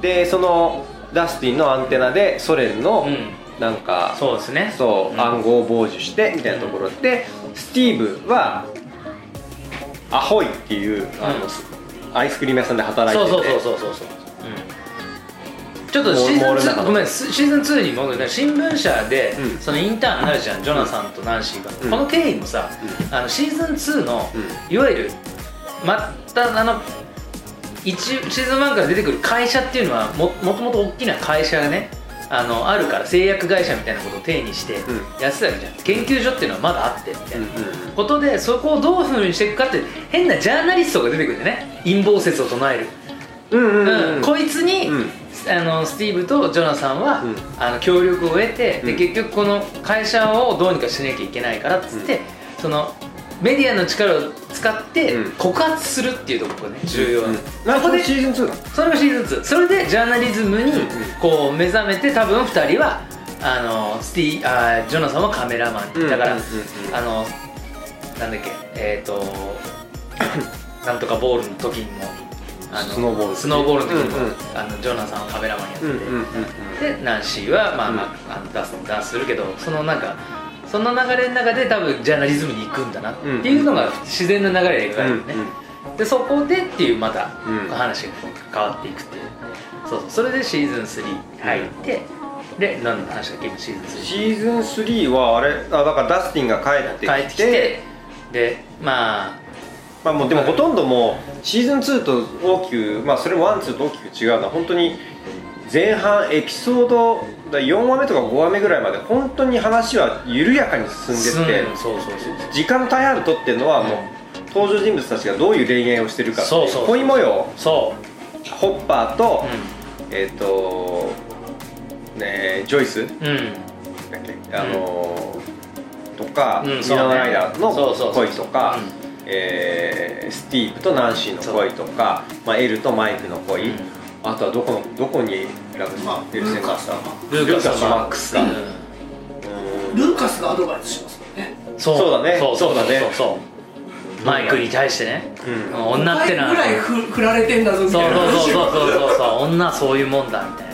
でそのダスティンのアンテナでソ連のうん。なんか、そうですね。そう、ん。暗号を傍受してみたいなところ。でスティーブはアホイっていうあの、うん。アイスクリーム屋さんで働いてて。そうそうそうそうそう。そう、うん、ちょっとシーズン2モールの中のごめんシシーズン2に戻るね。新聞社で、うん。そのインターンになるじゃんジョナサンとナンシーが、うん。この経緯もさ、あのシーズン2の、ういわゆるまたあの1シーズン1から出てくる会社っていうのはももともと大きな会社がねあのあるから製薬会社みたいなことを手にしてうん。やってたわけじゃん。研究所っていうのはまだあってみたいな。ことでそこをどういうふうにしていくかって変なジャーナリストが出てくるんだよね。陰謀説を唱える、こいつに、うん。あのスティーブとジョナサンは、うん。あの協力を得て、うん。で結局この会社をどうにかしなきゃいけないからっつって、そのメディアの力を使ってうん。告発するっていうところがね重要なの、なん。かそこでシーズン2だそれがシーズン2それでジャーナリズムにこう目覚めて多分2人はあのスティあージョナサンはカメラマンだから、あのなんだっけえっ、と なんとかボールの時にもあのスノーボールスノーボールの時にも、うんうん。あのジョナサンはカメラマンやってて、うんうんうんうん。でナンシーはまあまあ,、あのダンスダンスするけどそのなんかその流れの中で多分ジャーナリズムに行くんだなっていうのが自然な流れで描かれるね、でそこでっていうまたうん。話が変わっていくっていう、そうそう。それでシーズン3入って、で何の話だっけ？今シーズン3シーズン3はあれあだからダスティンが帰ってきて帰ってきてでまあまあ、もうでもほとんどもうシーズン2と大きく、まあ、それワンツーと大きく違うのは本当に前半エピソードだ4話目とか5話目ぐらいまで本当に話は緩やかに進んでって、時間の大半を取ってるのはもう登場人物たちがどういう恋愛をしてるかっていうそうそうそう恋模様そホッパーと、うえっ、とねジョイス？あのーとか、うんミナノライダーのそうそうそう恋とか、えースティーブとナンシーの恋とか、まあ、エルとマイクの恋、うん。あとはどこのどこにラブまあエルセンがあったルーカスとマックスか、うん。ルーカスがアドバイスしますからね。そう。そうだね。そう。そうそうだね。そう。そうマイクに対してね、うん。女ってのは。5回ぐらいふ振られてんだぞみそうたいな。そうそう話をそうそうそう。女はそういうもんだみたい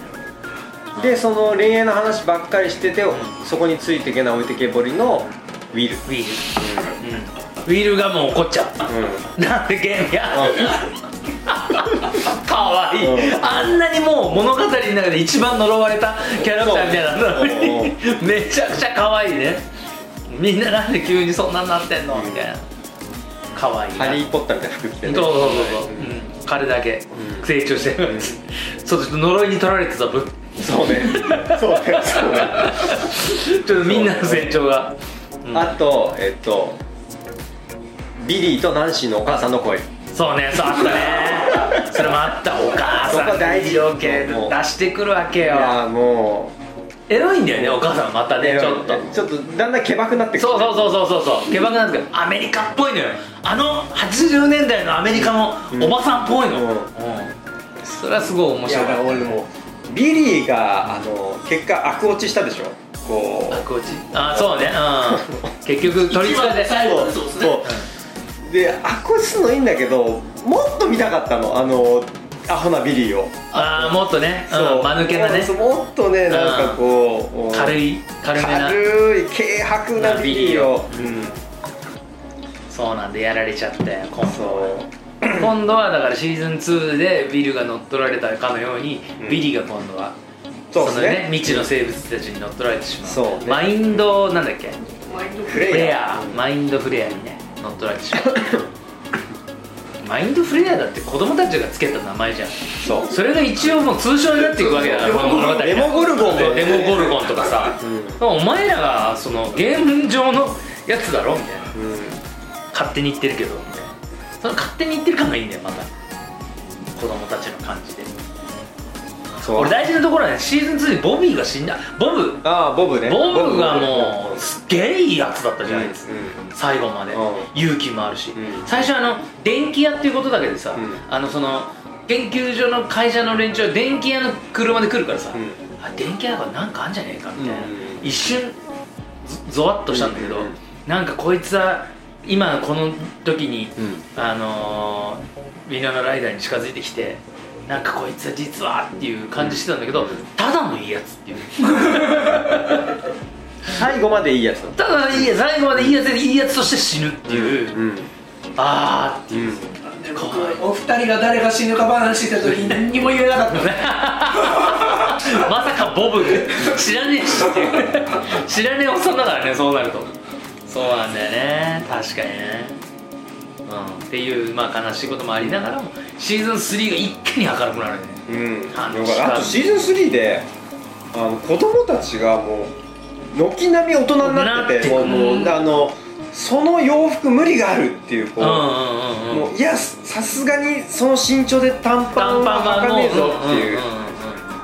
な。でその恋愛の話ばっかりしてて、そこについていけない置いてけぼりのウィル、ウィール、うん、ウィールがもう怒っちゃう。うん。なんでゲームや。かわいい、うん。あんなにもう物語の中で一番呪われたキャラクターみたいなのにうめちゃくちゃかわいいね。みんななんで急にそんなになってんの？みたいな。かわいいな。ハリー・ポッターみたいな服着てね。そうそうそうそう、うん、彼だけうん。成長してる、そうちょっと呪いに取られてた分そうね。そうね。そうね。ちょっとみんなの成長が、うん。あとえっとビリーとナンシーのお母さんの声。そうねそうあったね。それもあった。お母さんそこ大事。余計もう。出してくるわけいよやもエロいんだよねお母さんまたうねちょっと。ちょっとだんだんケバくなってくる。そうそうそうそうそう。そうケバくなんですけどアメリカっぽいのよ。あの80年代のアメリカのおばさんっぽいの、うん。うん。それはすごい面白いだから俺もビリーがあの結果悪落ちしたでしょ。こう。悪落ち？あそうね。うん。結局取りつかれて最後そうですね。そうで悪落ちするのいいんだけどもっと見たかったの。あのアホなビリーを。ああもっとね、うん、間抜けなね。そうもっとねなんかこう軽い軽めな。軽い軽薄なビリーを、うん、そうなんでやられちゃったよ今度そう。今度はだからシーズン2でビルが乗っ取られたかのように、うん。ビリーが今度はそうですね。のね未知の生物たちに乗っ取られてしまう。そうね。マインドなんだっけ？フフレア。マインドフレアにね乗っ取られてしまうマインドフレアだって子供たちがつけた名前じゃん。そう。それが一応もう通称になっていくわけだからこの物語レモゴルゴンそうレモゴルゴンとかさ、お前らがそのゲーム上のやつだろみたいな。うん。勝手に言ってるけどみたいな。その勝手に言ってる感がいいんだよまた。子供たちの感じで俺大事なところはねシーズン2にボビーが死んだ。ボブ。ああボブね。ボブがもうすっげえいいやつだったじゃないですか、うん最後まで、うん。勇気もあるし、うん。最初あの電気屋っていうことだけでさ、うん。あのその研究所の会社の連中は電気屋の車で来るからさ、うん。あ電気屋だからなんかあんじゃねえかみたいな、うん。一瞬ゾゾワッとしたんだけど、なんかこいつは今この時に、うん。あのー、ウィナーのライダーに近づいてきてなんかこいつは実はっていう感じしてたんだけど、ただのいいやつっていう。最後までいいやつ。だただいいやつ最後までいいやつでいいやつとして死ぬっていう、うん。あーっていう、お二人が誰が死ぬか話した時に何にも言えなかった。ね まさかボブ知らねえしっていう。知らねえおっさんだからねそうなると。そうなんだよね。確かにね。うんっていうまあ悲しいこともありながらもシーズン3が一気に明るくなるね。うん、あとシーズン3であの子供たちがもう軒並み大人になっててなってもうもうあのその洋服無理があるっていうこう、もういやさすがにその身長で短パンは履かねえぞっていう,、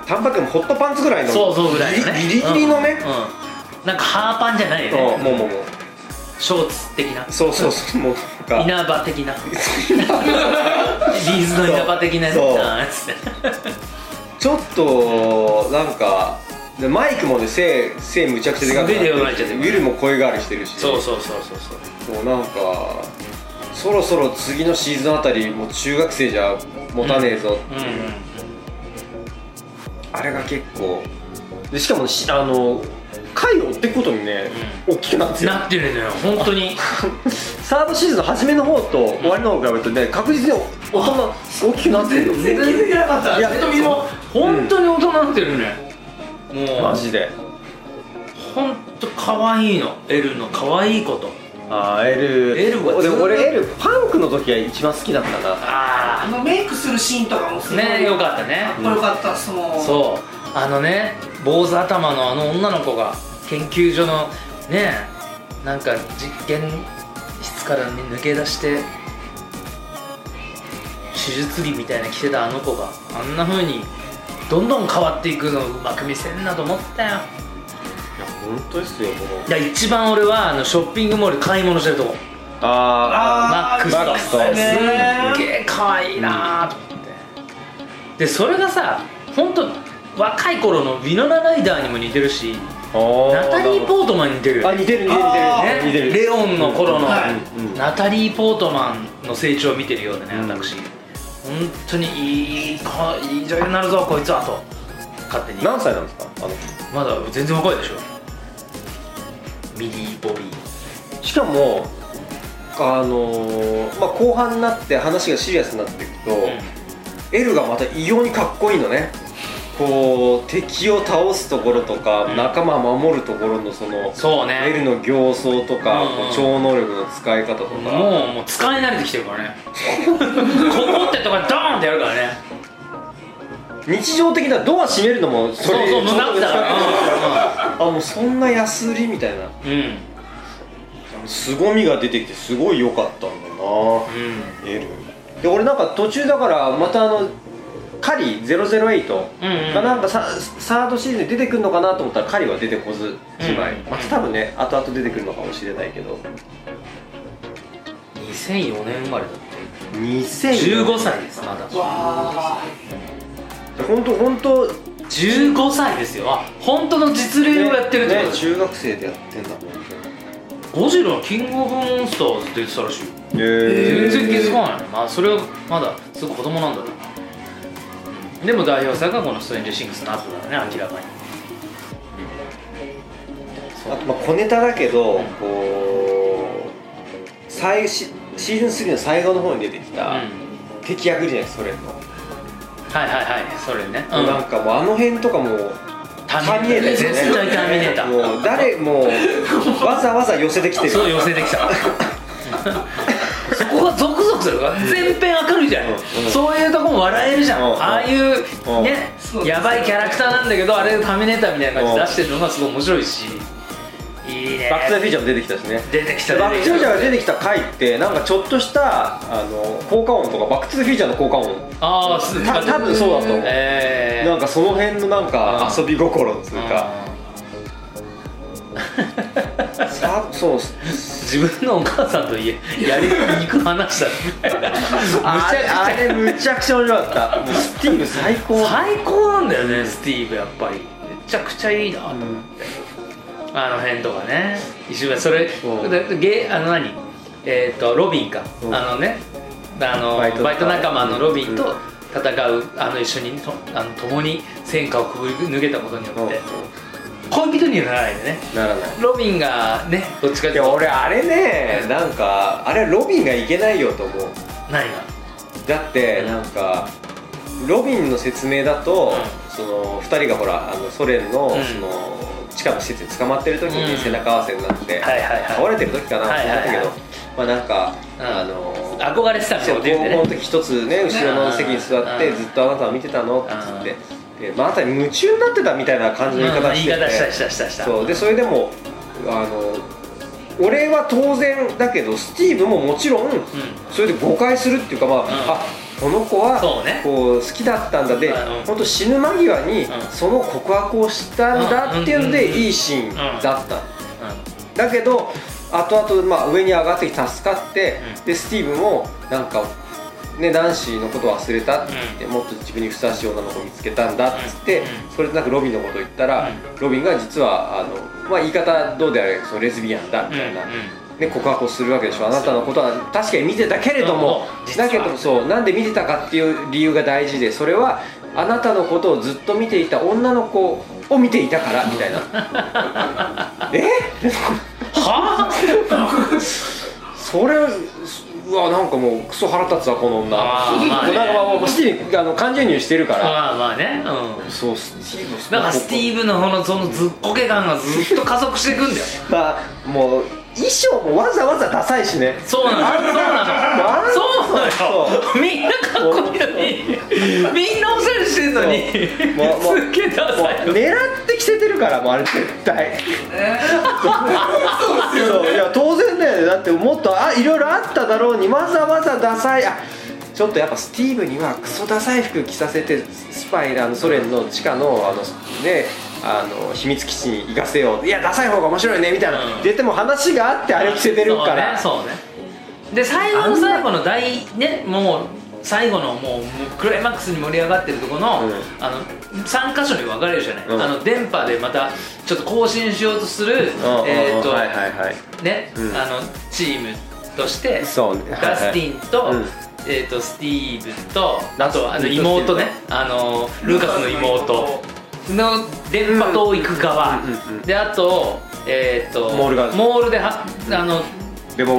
短パンってもホットパンツぐらいのそうそうぐらいのね。ギリギリのね、うん。うん。なんかハーパンじゃないよね。うんもうもうもうショーツ的な。そうそうそうもうなんか。稲葉的な。ビーズの稲葉的なやつ。そう。あーつって。ちょっとなんかでマイクもね背背むちゃくちゃでかくなってる。ウィルも声変わりしてるし。そうそうそうそうそう。もうなんかそろそろ次のシーズンあたりもう中学生じゃ持たねえぞ、うんうん。あれが結構でしかもしあの回を追っていくことにね、大きくなってる。なってるのよ本当に。サードシーズンの初めの方と終わりの方を比べるとね確実に大人大きくなってるの全然気づいてなかった。いや瀬戸美も本当に大人になってるね。もう。マジで。本当可愛いの。L の可愛いこと。ああ L L はでも俺 L パンクの時が一番好きだったな。ああのメイクするシーンとかもすごいあねよかったね。かっこよかったっすもん。そう。あのね坊主頭のあの女の子が研究所のねなんか実験室から、ね、抜け出して手術着みたいな着てたあの子があんな風にどんどん変わっていくのをうまく見せんなと思ったよ。いや本当ですよもう。いや一番俺はあのショッピングモールで買い物してるとこ。ああーマックスとすっねげえ可愛いなと思って。でそれがさ本当若い頃のウィノナライダーにも似てるしナタリー・ポートマンに似てるあ似てる似てる。似てる似てる。レオンの頃の、ナタリー・ポートマンの成長を見てるようでね、うん。私。本当にいい子いい女優になるぞこいつはと。勝手に。何歳なんですか？あの。まだ全然若いでしょ。ミリー・ボビー。しかもあのーまあ、後半になって話がシリアスになっていくと、エルがまた異様にかっこいいのねこう敵を倒すところとか、うん。仲間守るところのそのそうエルねの形相とか、うん超能力の使い方とか、もうもう使い慣れてきてるからね。ここってとかドーンってやるからね。日常的なドア閉めるのもそれそうそう無駄だから。あもうそんな安売りみたいな。うん。うん凄みが出てきてすごい良かったんだな。エル。で俺なんか途中だからまたあのカリ008うんうん。がなんかさサードシーズンで出てくるのかなと思ったらカリは出てこずじまい、うんまた多分ね後々出てくるのかもしれないけど。2004年生まれだって。2000 15歳ですまだ。わ本当本当。15歳ですよ。あ本当の実例をやってるってことね中学生でやってんだもん。ゴジラのキングオブモンスターズ出てたらしいよ。へ全然気づかない。ねまあそれはまだすごい子供なんだろう。なでも代表作がこのストレンジーシングスの後だよね明らかに。あとまあ小ネタだけどこう最シシーズン3の最後の方に出てきうん。た敵役じゃないですかソ連の、はいはいはいそれね。うんなんかもうあの辺とかもうターミネーター絶対ターミネータ。ーもう誰もう わざわざ寄せてきてる。そう寄せてきた。そこがゾクする全編明るいじゃん、そういうとこも笑えるじゃん、ああいううん。ね、やばいキャラクターなんだけどあれターミネーターみたいな感じで出してるのがすごい面白いし。いいね。バック・トゥ・ザ・フューチャーも出てきたしね。出てきたバック・トゥ・ザ・フューチャーが出てきた回ってなんかちょっとしたあの効果音とかバック・トゥ・ザ・フューチャーの効果音。ああすた多分そうだと思う、えー、なんかその辺のなんかうん遊び心っていうか、さそう自分のお母さんとや。やりに行く話だ。あれむちゃくちゃ面白かった。もうスティーブ最高。最高なんだよねスティーブやっぱり。めちゃくちゃいいな。と思って、あの辺とかね。一瞬それゲあの何？えっ、とロビンか、うん。あのねあのババイト仲間のロビンと戦うあの一緒にとあの共に戦火をくぐり抜けたことによって、恋人にはならないでね。ならない。ロビンがねどっちかっていうと。俺あれねなんかあれはロビンがいけないよと思う。何がだってなんかロビンの説明だと、うその2人がほらあのソ連の,、うん。その地下の施設に捕まってる時うん。に背中合わせになって、はいはいはい。倒れてる時かなと思ったけど、はい。はいはいまあなんか、うん。あの憧れてたみたいなこと言うんでね高校の時一つね後ろの席に座って、うんずっとあなたは見てたのって言って、でまあ、あたり夢中になってたみたいな感じの言い方してて、うん言い方したしたしたした。そう。でそれでもあの俺は当然だけどスティーブももちろんそれで誤解するっていうかまあ、あこの子はこう好きだったんだで、うん本当死ぬ間際にん。その告白をしたんだっていうのでうんいいシーンだった、うだけど後々まあ上に上がってきて助かって、うん。でスティーブもなんかねナンシーのことを忘れたって言って、もっと自分にふさわしい女の子を見つけたんだっつって、うん。それでなんかロビンのことを言ったら、ロビンが実はあの、まあ、言い方どうであれそのレズビアンだみたいな、うんね、告白をするわけでしょ。あなたのことは確かに見てたけれどもだけどそうなんで見てたかっていう理由が大事でそれはあなたのことをずっと見ていた女の子を見ていたからみたいな。え？は？それうわなんかもうクソ腹立つわこの女。まあね。なんかまあもうスティーブあの感情移入してるから、まあまあね。うん。そうスティーブだからスティーブのこのそのずっこけ感がずっと加速していくんだよ。まあもう衣装もわざわざダサいしね。そうなのそうなのそうなのみんなかっこいいのに みんなおしゃれしてんのに。すっげえダサいの。狙って着せてるからもうあれ絶対。そういや当然だよね。だってもっとあいろいろあっただろうにわざわざダサい。あちょっとやっぱスティーブにはクソダサい服着させてスパイあのソ連の地下のあのねあの秘密基地に行かせよう。いやダサい方が面白いねみたいな、うん。絶対もう話があってあれ着せてるから。そうねそうね。で最後の最後の大ねもう最後のもうクライマックスに盛り上がってるところの,、うん。あの3箇所に分かれるじゃない、うん。あの電波でまたちょっと更新しようとする、うんえっ、と、はいはいはい。ね、うん。あのチームとしてそうね。ダスティンと,、うん。えー、とスティーブとあとあの妹ね。あのルーカスの妹の電波塔行く側、であと,、えー、とモールがモールではあの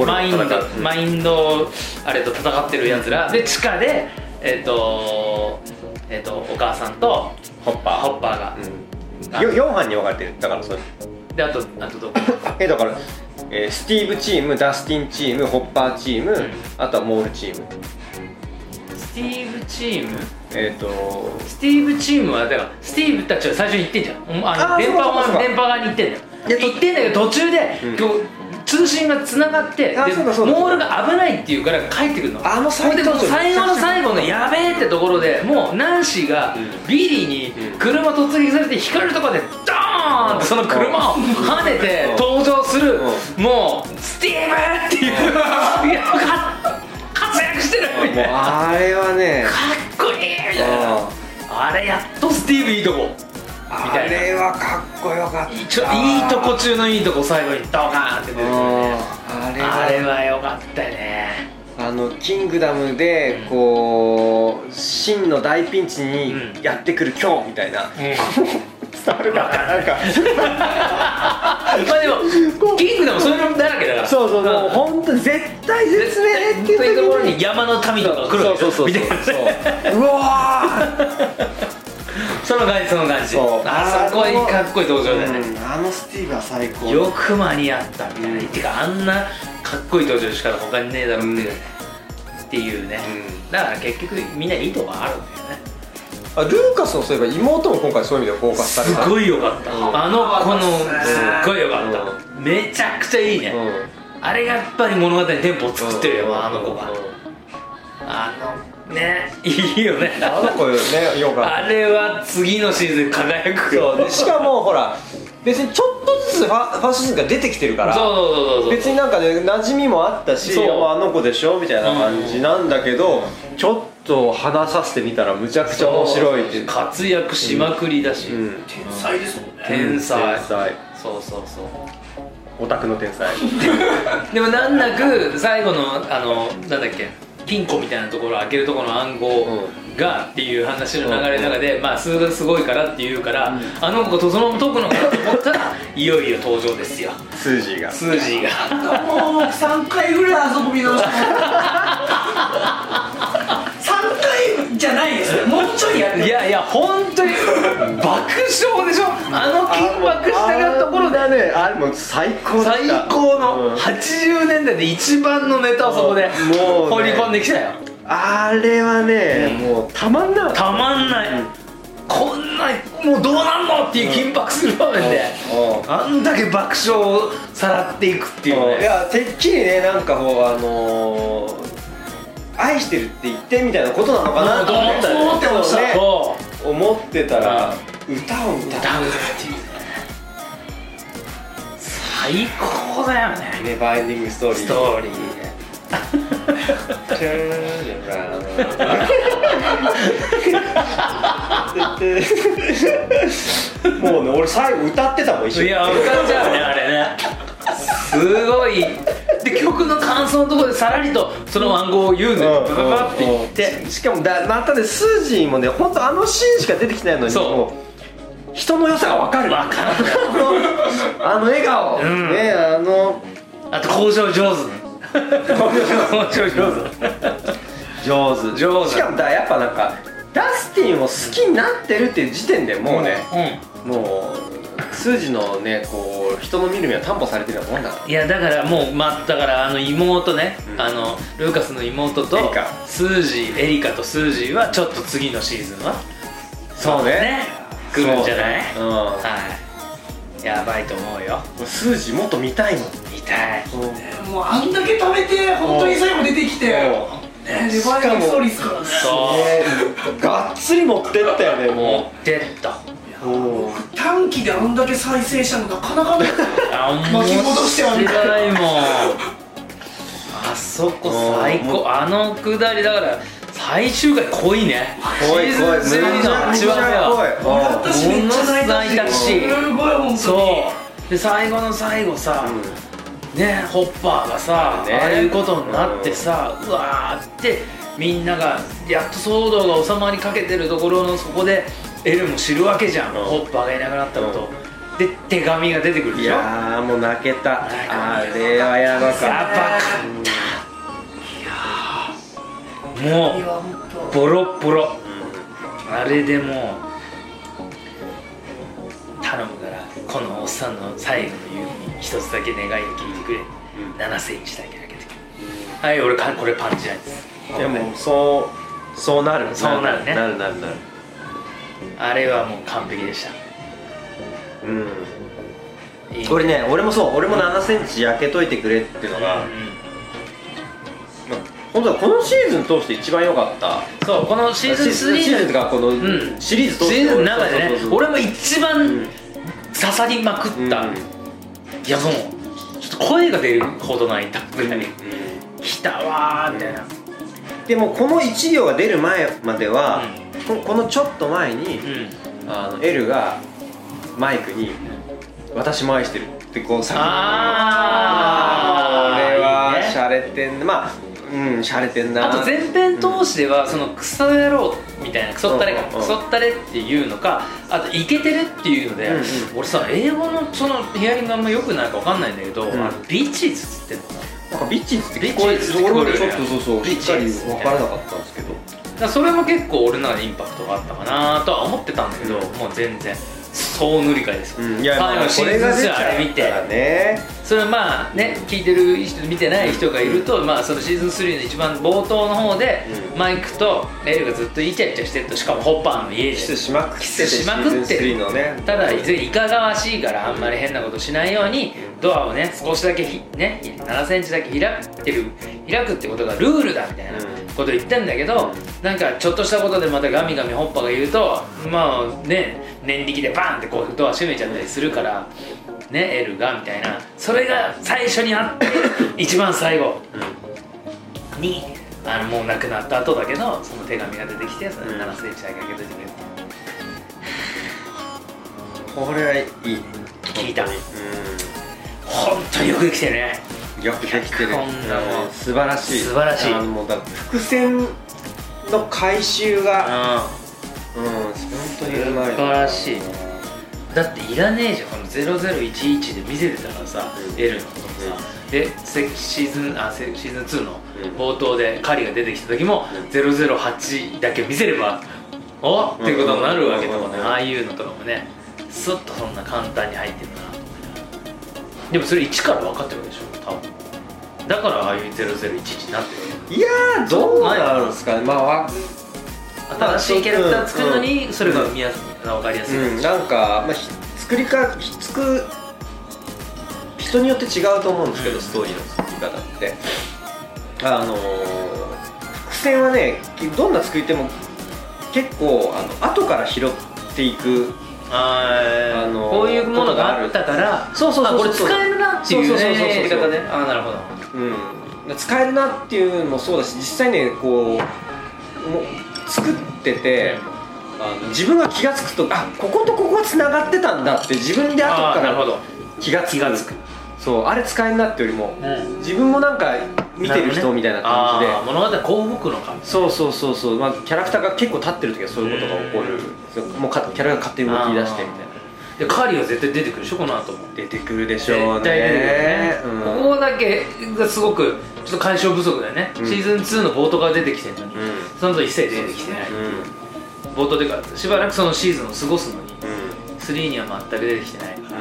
マインド、マインドあれと戦ってるやつらで地下でえっ、とえっ、とお母さんとホッパー。ホッパーが、うん、よ4班に分かれてる。だからそれであとあとどこ？えだから、えースティーブチームダスティンチームホッパーチーム、ん。あとはモールチーム。スティーブチーム？えっ、とスティーブチームはだからスティーブたちは最初に行ってんじゃん。あの電波電波側に行ってんだよ行ってんだけど途中で、うん。通信がつながってモールが危ないっていうから帰ってくるの。あのそれでもう最最後の最後のやべえってところでもうナンシーがうん。ビリーに車突撃されて光るところでドーンってその車を跳ねてうん。登場するうもうスティーブっていう 活躍してるみたいな。あれはね。かっこいい。みたいなああれやっとスティーブいいとこ。みたいな。あれはかっこよかった。いいとこ中のいいとこ最後にドカーンって出てくるね。あれは。あれはよかったよね。あのキングダムでこう真の大ピンチにうんやってくる今日みたいな、伝わるかななんか。まあでもキングダムそういうのだらけだから。そうそうもう。本当に絶対絶命ってそういうところにに山の民とか来るわけ。そうそうそうみたいなそう。うわー。その感じその感じ。そう。あそこいいかっこいい登場だよね、うんあのスティーブは最高。よく間に合ったみたいな、てかあんなかっこいい登場しか他にねえだろっていう,、っていうね、うだから結局みんないいとこある。んだよねあルーカスのそういえば妹も今回そういう意味でフォーカスされた。すごいよかった、うん。あの子のすっごいよかった、めちゃくちゃいいね、うん。あれがやっぱり物語にテンポを作ってるよ、あの子が、うん。あのねいいよね。あの子ねよかった。あれは次のシーズン輝くよ。そう。でしかもほら別にちょっとずつファファーストシーズンが出てきてるからそうそうそうそう。別になんかね馴染みもあったしそう。ああの子でしょみたいな感じなんだけど、ちょっと話させてみたらむちゃくちゃ面白いっていう。活躍しまくりだし、うん。天才ですもんね。天才。天才そうそうそう。オタクの天才。でも難なく最後のあのなんだっけ金庫みたいなところ開けるところの暗号がっていう話の流れの中で、まあ数がすごいからって言うから、あの子とそのまま解くのかなと思ったらいよいよ登場ですよ。スージーが。スージーがもう3回ぐらい遊び直した 3回じゃないですよ。もうちょいやる。いやいや本当に爆笑でしょ？あの緊迫したところで。あれねあれもう最高だった。最高うん。の80年代で一番のネタをそこでもうね。放り込んできたよ。あれはね、もうたまんなかったたまんない、こんなもうどうなんのっていう緊迫する場面で。うん。あんだけ爆笑をさらっていくっていうね。いやてっきりねなんかこうあのー愛してるって言ってみたいなことなのかなと思ったそう思ってました。ね思ってたら歌を歌うっていう。ね最高だよね。ネバーエンディングストーリー。ストーリー。もうね俺最後歌ってたもん一緒に。いや浮かんじゃうねあれね。すごいで曲の感想のところでさらりとその暗号を言うのよバババって言ってしかもだまたねスージーもね本当あのシーンしか出てきてないのにそう。人の良さが分かる。わかるあの笑顔、うん。ねあのあと交渉上手交渉上手。上手。上手。しかもだやっぱなんかダスティンを好きになってるっていう時点でもうね、もう数字のねこう人の見る目は担保されてるようなもんだから。いやだからもうまあだからあの妹ね、うん。あのルーカスの妹とエリカ。スージーエリカとスージーはちょっと次のシーズンはそうね。来るんじゃない？そうね。はい。やばいと思うよ。うん数字もっと見たいもん。見たい。もうあんだけ食べて本当に最後出てきてねネバーエンディングストーリーですからね。そう。ねがっつり持ってったよね持もってった短期であんだけ再生したのなかなかね。あ巻き戻してはみたいもんあそこ最もう高あのくだりだから最終回濃いね。濃い濃い。シーズン3の一番目は濃い。うん私めっちゃ泣いたし泣いたし。すごい本当に。そう。で最後の最後さ、ねホッパーがさ、ね。ああいうことになってさ、うわーってみんながやっと騒動が収まりかけてるところのそこでエルも知るわけじゃん、うん。ホッパーがいなくなったこと、で手紙が出てくるでいしょ？やーもう泣けた。あれはやばかった。やばかったもいや本うボロッボロ。あれでもう頼むからこのおっさんの最後の言うに一つだけ願いを聞いてくれ、7センチだけあげてくれはい俺かこれパンチラインです。でもそうそうなる。そうなるね。なるなるなるあれはもう完璧でした。うん。いい俺ね俺もそう。俺も7センチ焼けといてくれっていうのが、うんまあ本当はこのシーズン通して一番良かった。そうこのシーズン3シーズンとかこのん。シリーズ通して。シーズンの中でね俺も一番うん。刺さりまくった、うん。いやもうちょっと声が出るほど泣いたぐらい、来たわーみたいな、でもこの1行が出る前までは、ここのちょっと前に、うん。あのエルがマイクに「私も愛してる」ってこう叫ぶあー。これは洒落てんな。まあうん洒落てんな。あと前編通してはそのクソ野郎みたいなクソったれかうんうんクソったれっていうのかあとイケてるっていうので、うんうん。俺さ英語のそのヒアリングあんま良くないか分かんないんだけど、ん。あのビーチーズっつってんの？かななんかビッチーズってビッチーズって聞こえる俺もちょっとそうそうビッしっかりチーズ分からなかったんですけどそれも結構俺の中でインパクトがあったかなとは思ってたんだけど、うん。もう全然。総塗り替えですよ、うん。いや最後のシーズン2あれ見て。らね。それはまあね聞いてる人見てない人がいると、まあそのシーズン3の一番冒頭の方で、うん。マイクとエルがずっとイチャイチャしてるとしかもホッパーの家で。キスしまくっててキスしまくって。るシーズン3のね。ただいずれいかがわしいからあんまり変なことしないようにドアをね少しだけひね7センチだけ開ってる開くってことがルールだみたいなこと言ってんだけど、なんかちょっとしたことでまたガミガミホッパーが言うとまあね念力でバンってこうドア閉めちゃったりするからねエルがみたいな。それが最初にあって 一番最後。にあのもう亡くなった後だけどその手紙が出てきてそれうん。7センチだけ開けといて。くれってこれはいい。聞いた。本本当によくできてるねよくできてる。こんなもんうん素晴らしい。素晴らしい。あのもうだ伏線の回収がううん本当にうまい。素晴らしい。だっていらねえじゃん。この0011で見せてたからさ、うん。L のこともさ、でせシーズンあせシーズン2のうん。冒頭でカリが出てきた時も、うん。008だけ見せればおっていうことになるわけだもんね。うん。ああいうのとかもね。スッとそんな簡単に入ってるなでもそれ1から分かってるでしょ多分。だからああいう0011になってるいやーどうなるんですかね。まあわ新しいキャラクター作るのにそれが見やすいみたい分かりやすい、うん、なんか、まあ、ひ作りかひつく人によって違うと思うんですけど、ストーリーの作り方って。あのー伏線はねどんな作り手も結構あの後から拾っていくああのーこういうものがあったからそうそうそうこれ使えるなっていうそうそうそうそうねやり方ね。ああなるほど。うん、使えるなっていうのもそうだし実際ねこうもう作っててあの自分が気が付くとあこことここがつながってたんだって自分で後からあーなるほど。気が付く。気が付くそうあれ使えるなってよりもうん。自分もなんか見てる人みたいな感じで、あー物語こう動くのかそうそうそうそう、まあ、キャラクターが結構立ってる時はそういうことが起こる、もうかキャラが勝手に動き出してみたいな。でカーリーは絶対出てくるでしょ？この後も。出てくるでしょうね。ね、うん。ここだけがすごくちょっと解消不足だよね、うん。シーズン2の冒頭から出てきてるのに、うん。その後一切出てきてない、うん。冒頭でかしばらくそのシーズンを過ごすのにうん。3には全く出てきてないから、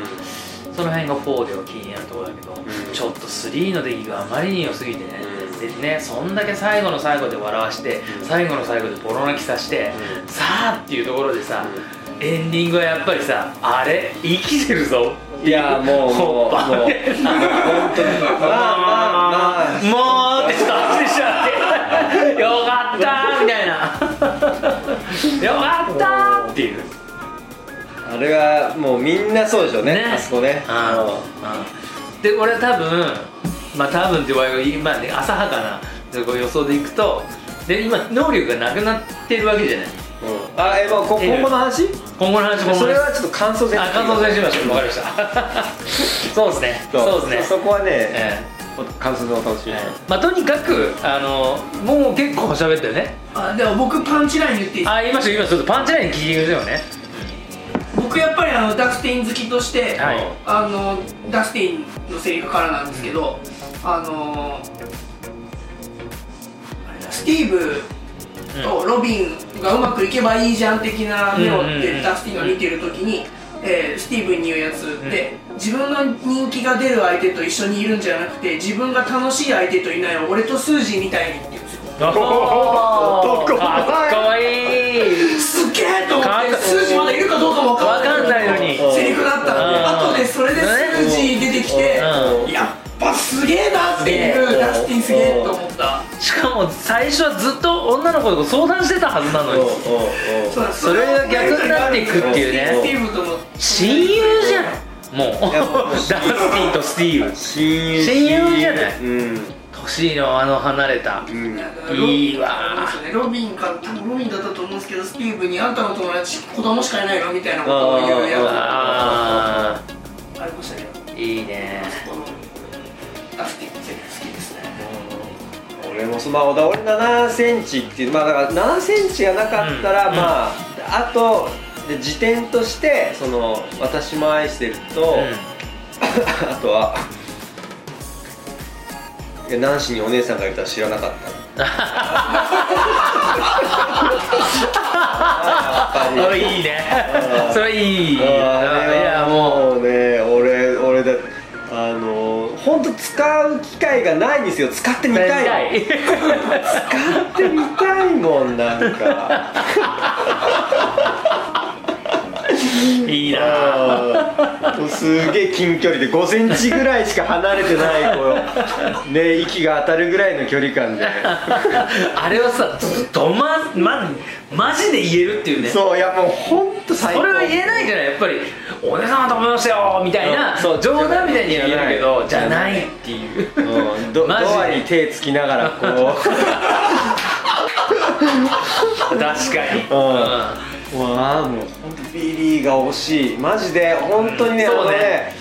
その辺が4では気になるところだけど、ん。ちょっと3の出来があまりに良すぎてね、ね。そんだけ最後の最後で笑わして、うん。最後の最後でボロ泣きさせて、うん。さあっていうところでさ、エンディングはやっぱりさあれ？生きてるぞ。いやもうもうもう本当に。まあまあまあ。もうってちょっと拍手しちゃってよかったーみたいな。よかったーっていう。あれはもうみんなそうでしょうね。ね。あそこね。で俺は多分まあ多分って言われるまあね浅はかなこう予想でいくとで今能力がなくなってるわけじゃない。うん。あえまあこええ今後の話？今後の話今後の話。それはちょっと感想戦あ感想戦しましょう。わかりました。そうですね。そう。ですね。そこはねえ感想戦を楽しみに。ええ。えまあとにかくあのもう結構喋ったよね。あでも僕パンチライン言っていいあ言いました言いましたちょっとパンチライン聞いてくださいよね。僕やっぱりあのダスティン好きとして、はい。あのダスティンのセリフからなんですけど、あのあれだスティーブとロビンがうまくいけばいいじゃん的な目をってダスティンが見てる時に、えースティーブに言うやつって、自分の人気が出る相手と一緒にいるんじゃなくて自分が楽しい相手といない俺とスージーみたいにって言うんですよ。かっこいい。すっげえと思ってかっこ数字まだいるかどうかも分わかんないのに。セリフだったうん。ら後でそれで数字出てきてうん。やっぱすげえなっていうダスティンすげえと思った。しかも最初はずっと女の子と相談してたはずなのに。そう。だそれが逆になっていくっていう。ね親友じゃん。もう。ダスティンとスティーブ。親友。親友じゃない。うん。年のあの離れた。うん。いいわ。ロビンか多分ロビンだったと思うんですけどスティーブにあんたの友達子供しかいないのみたいなことを言うやつ。あありましたけど。ーいいねこのダスティンのセリフ好きですね俺もそのまあ俺7センチっていうまあだから7センチがなかったら、うん。まああとで時点としてその私も愛してると、あとはいやナンシーにお姉さんがいたら知らなかった。あいいね。それいい。いやはもうね使う機会がないんですよ。使ってみたいの。使ってみたいもんなんか いいな。すげえ近距離で5センチぐらいしか離れてないこうね息が当たるぐらいの距離感で。あれはさどままマジで言えるっていうね。そういやもう本当最高。それは言えないじゃないやっぱり「お姉さんだと思いましたよ」みたいなうんそう冗談みたいには言えるけどじじゃないっていう。うんドドマジで。アに手つきながらこ 確かに。うん。うわあもう本当ビリーが惜しい。マジで本当にね、うんそうね。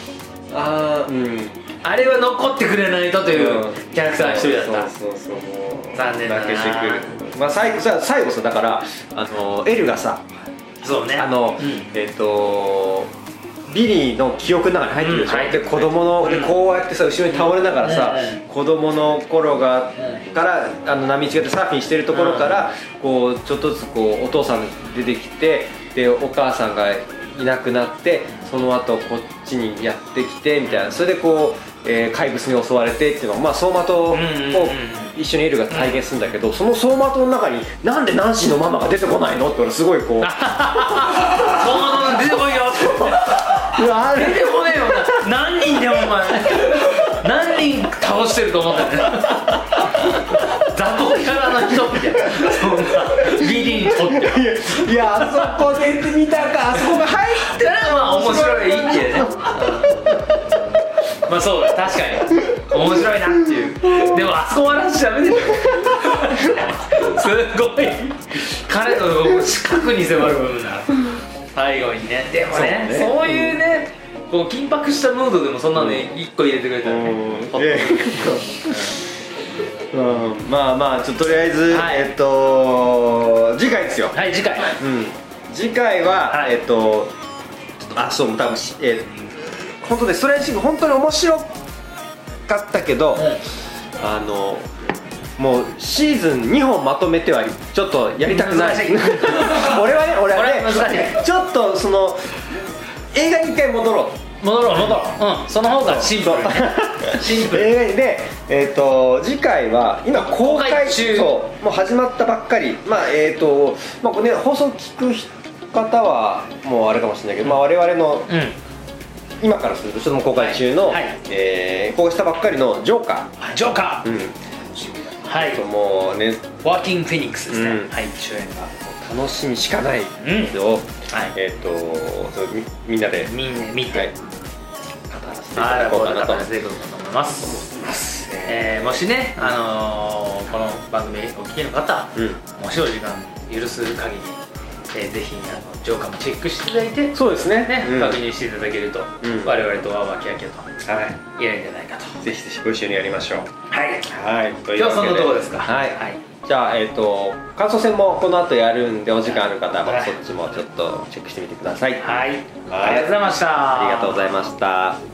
ああーうん。あれは残ってくれないとというキャラクターの一人だった。そうそうそうもう。残念だな。泣けてくる。まあ最後さ最後さだからあのエルがさそうね。あの、うん。えっ、とビリーの記憶の中に入ってるでしょ、うんで子供の、でうん。こうやってさ後ろに倒れながらさ、うん。子供の頃が、からあの波打ち際でサーフィンしてるところから、こうちょっとずつこうお父さん出てきてでお母さんがいなくなってその後こっちにやってきてみたいな。それでこうえー怪物に襲われてっていうのを、まあ、走馬灯を一緒にエルが体現するんだけど、その走馬灯の中になんでナンシーのママが出てこないの？って俺すごいこう。そうなの出てこいよ。ってあれ。出てこねえよな何人でもお前何人倒してると思ってんね雑魚キャラの人ってそんなビリにとって。いやあそこで見たかあそこが入ってだからまあ面白いってね。まあそうだ確かに。面白いなっていう。でもあそこ笑っちゃダメでしょすごい。彼の近くに迫る部分だ最後にね。でもねそうね。そういうねこう緊迫したムードでもそんなのね一個入れてくれたらね うん、まあまあちょっととりあえず、はい。えっと次回ですよ、はい次回。うん、次回は、はい。えっとあそう多分しえー本当ねストレッチング本当に面白かったけど、あのもうシーズン2本まとめてはちょっとやりたくない。俺はね俺はねちょっとその映画に一回戻ろう。戻ろう戻ろう。うんその方がシンプル。ね シンプル。で、えー、と次回は今公開中。もう始まったばっかり。まあえっ、と、まあこれね、放送聞く方はもうあれかもしれないけど、まあ、我々のうん。今からするとちょっと公開中の、はい。はい。えー公開したばっかりのジョーカジョーカー、うん、ーはい。もうね。ワーキングフェニックスですね、うん。はい主演が。楽しみしかないうん。を、はい。えっ、とそうみみんなで。みんな見て、はい。語らせていたああだこうかなと思います。えーもしね、あのーこの番組お聞きの方、うん。もしお時間許す限り、えーぜひあのジョーカーもチェックしていただいてそうですね。ね、うん。確認していただけると、うん。我々とワーワーキャキャとはい。言えるんじゃないかと。ぜひぜひご一緒にやりましょう。はい。はい。今日はそんなとこですか？はい、はい。じゃあえっ、と感想戦もこの後やるんでお時間ある方ははい。そっちもちょっとチェックしてみてください、はい、はい。ありがとうございました。ありがとうございました